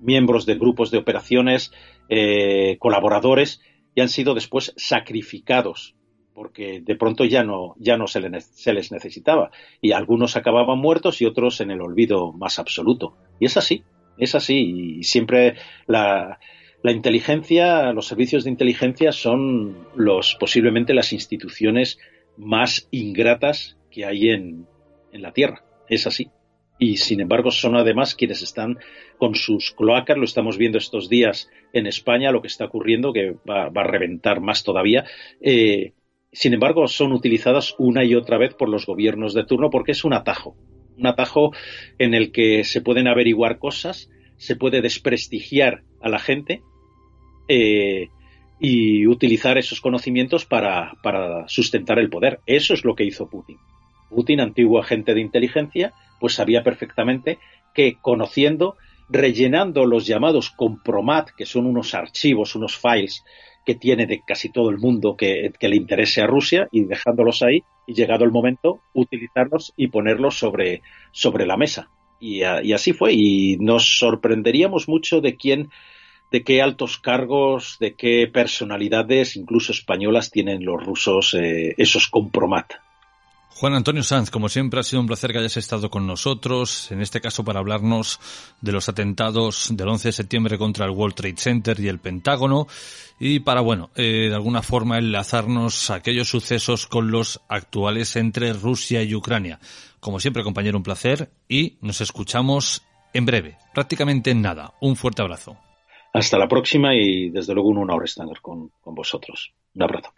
miembros de grupos de operaciones, eh, colaboradores, y han sido después sacrificados porque de pronto ya no, ya no se, les necesitaba. Y algunos acababan muertos y otros en el olvido más absoluto. Y es así, es así. Y siempre la, la inteligencia, los servicios de inteligencia son los, posiblemente las instituciones más ingratas que hay en, en la Tierra. Es así y sin embargo son además quienes están con sus cloacas, lo estamos viendo estos días en España, lo que está ocurriendo, que va, a reventar más todavía. Eh, sin embargo, son utilizadas una y otra vez por los gobiernos de turno porque es un atajo, un atajo en el que se pueden averiguar cosas se puede desprestigiar a la gente eh, y utilizar esos conocimientos para, para sustentar el poder. Eso es lo que hizo Putin. Putin, antiguo agente de inteligencia, pues sabía perfectamente que conociendo, rellenando los llamados compromat, que son unos archivos, unos files que tiene de casi todo el mundo que, le interese a Rusia y dejándolos ahí y llegado el momento utilizarlos y ponerlos sobre, sobre la mesa. Y, así fue y nos sorprenderíamos mucho de quién de qué altos cargos, de qué personalidades, incluso españolas, tienen los rusos eh, esos compromat. Juan Antonio Sanz, como siempre ha sido un placer que hayas estado con nosotros, en este caso para hablarnos de los atentados del 11 de septiembre contra el World Trade Center y el Pentágono y para, bueno, eh, de alguna forma enlazarnos aquellos sucesos con los actuales entre Rusia y Ucrania. Como siempre, compañero, un placer y nos escuchamos en breve, prácticamente en nada. Un fuerte abrazo. Hasta la próxima y desde luego un honor estar con, con vosotros. Un abrazo.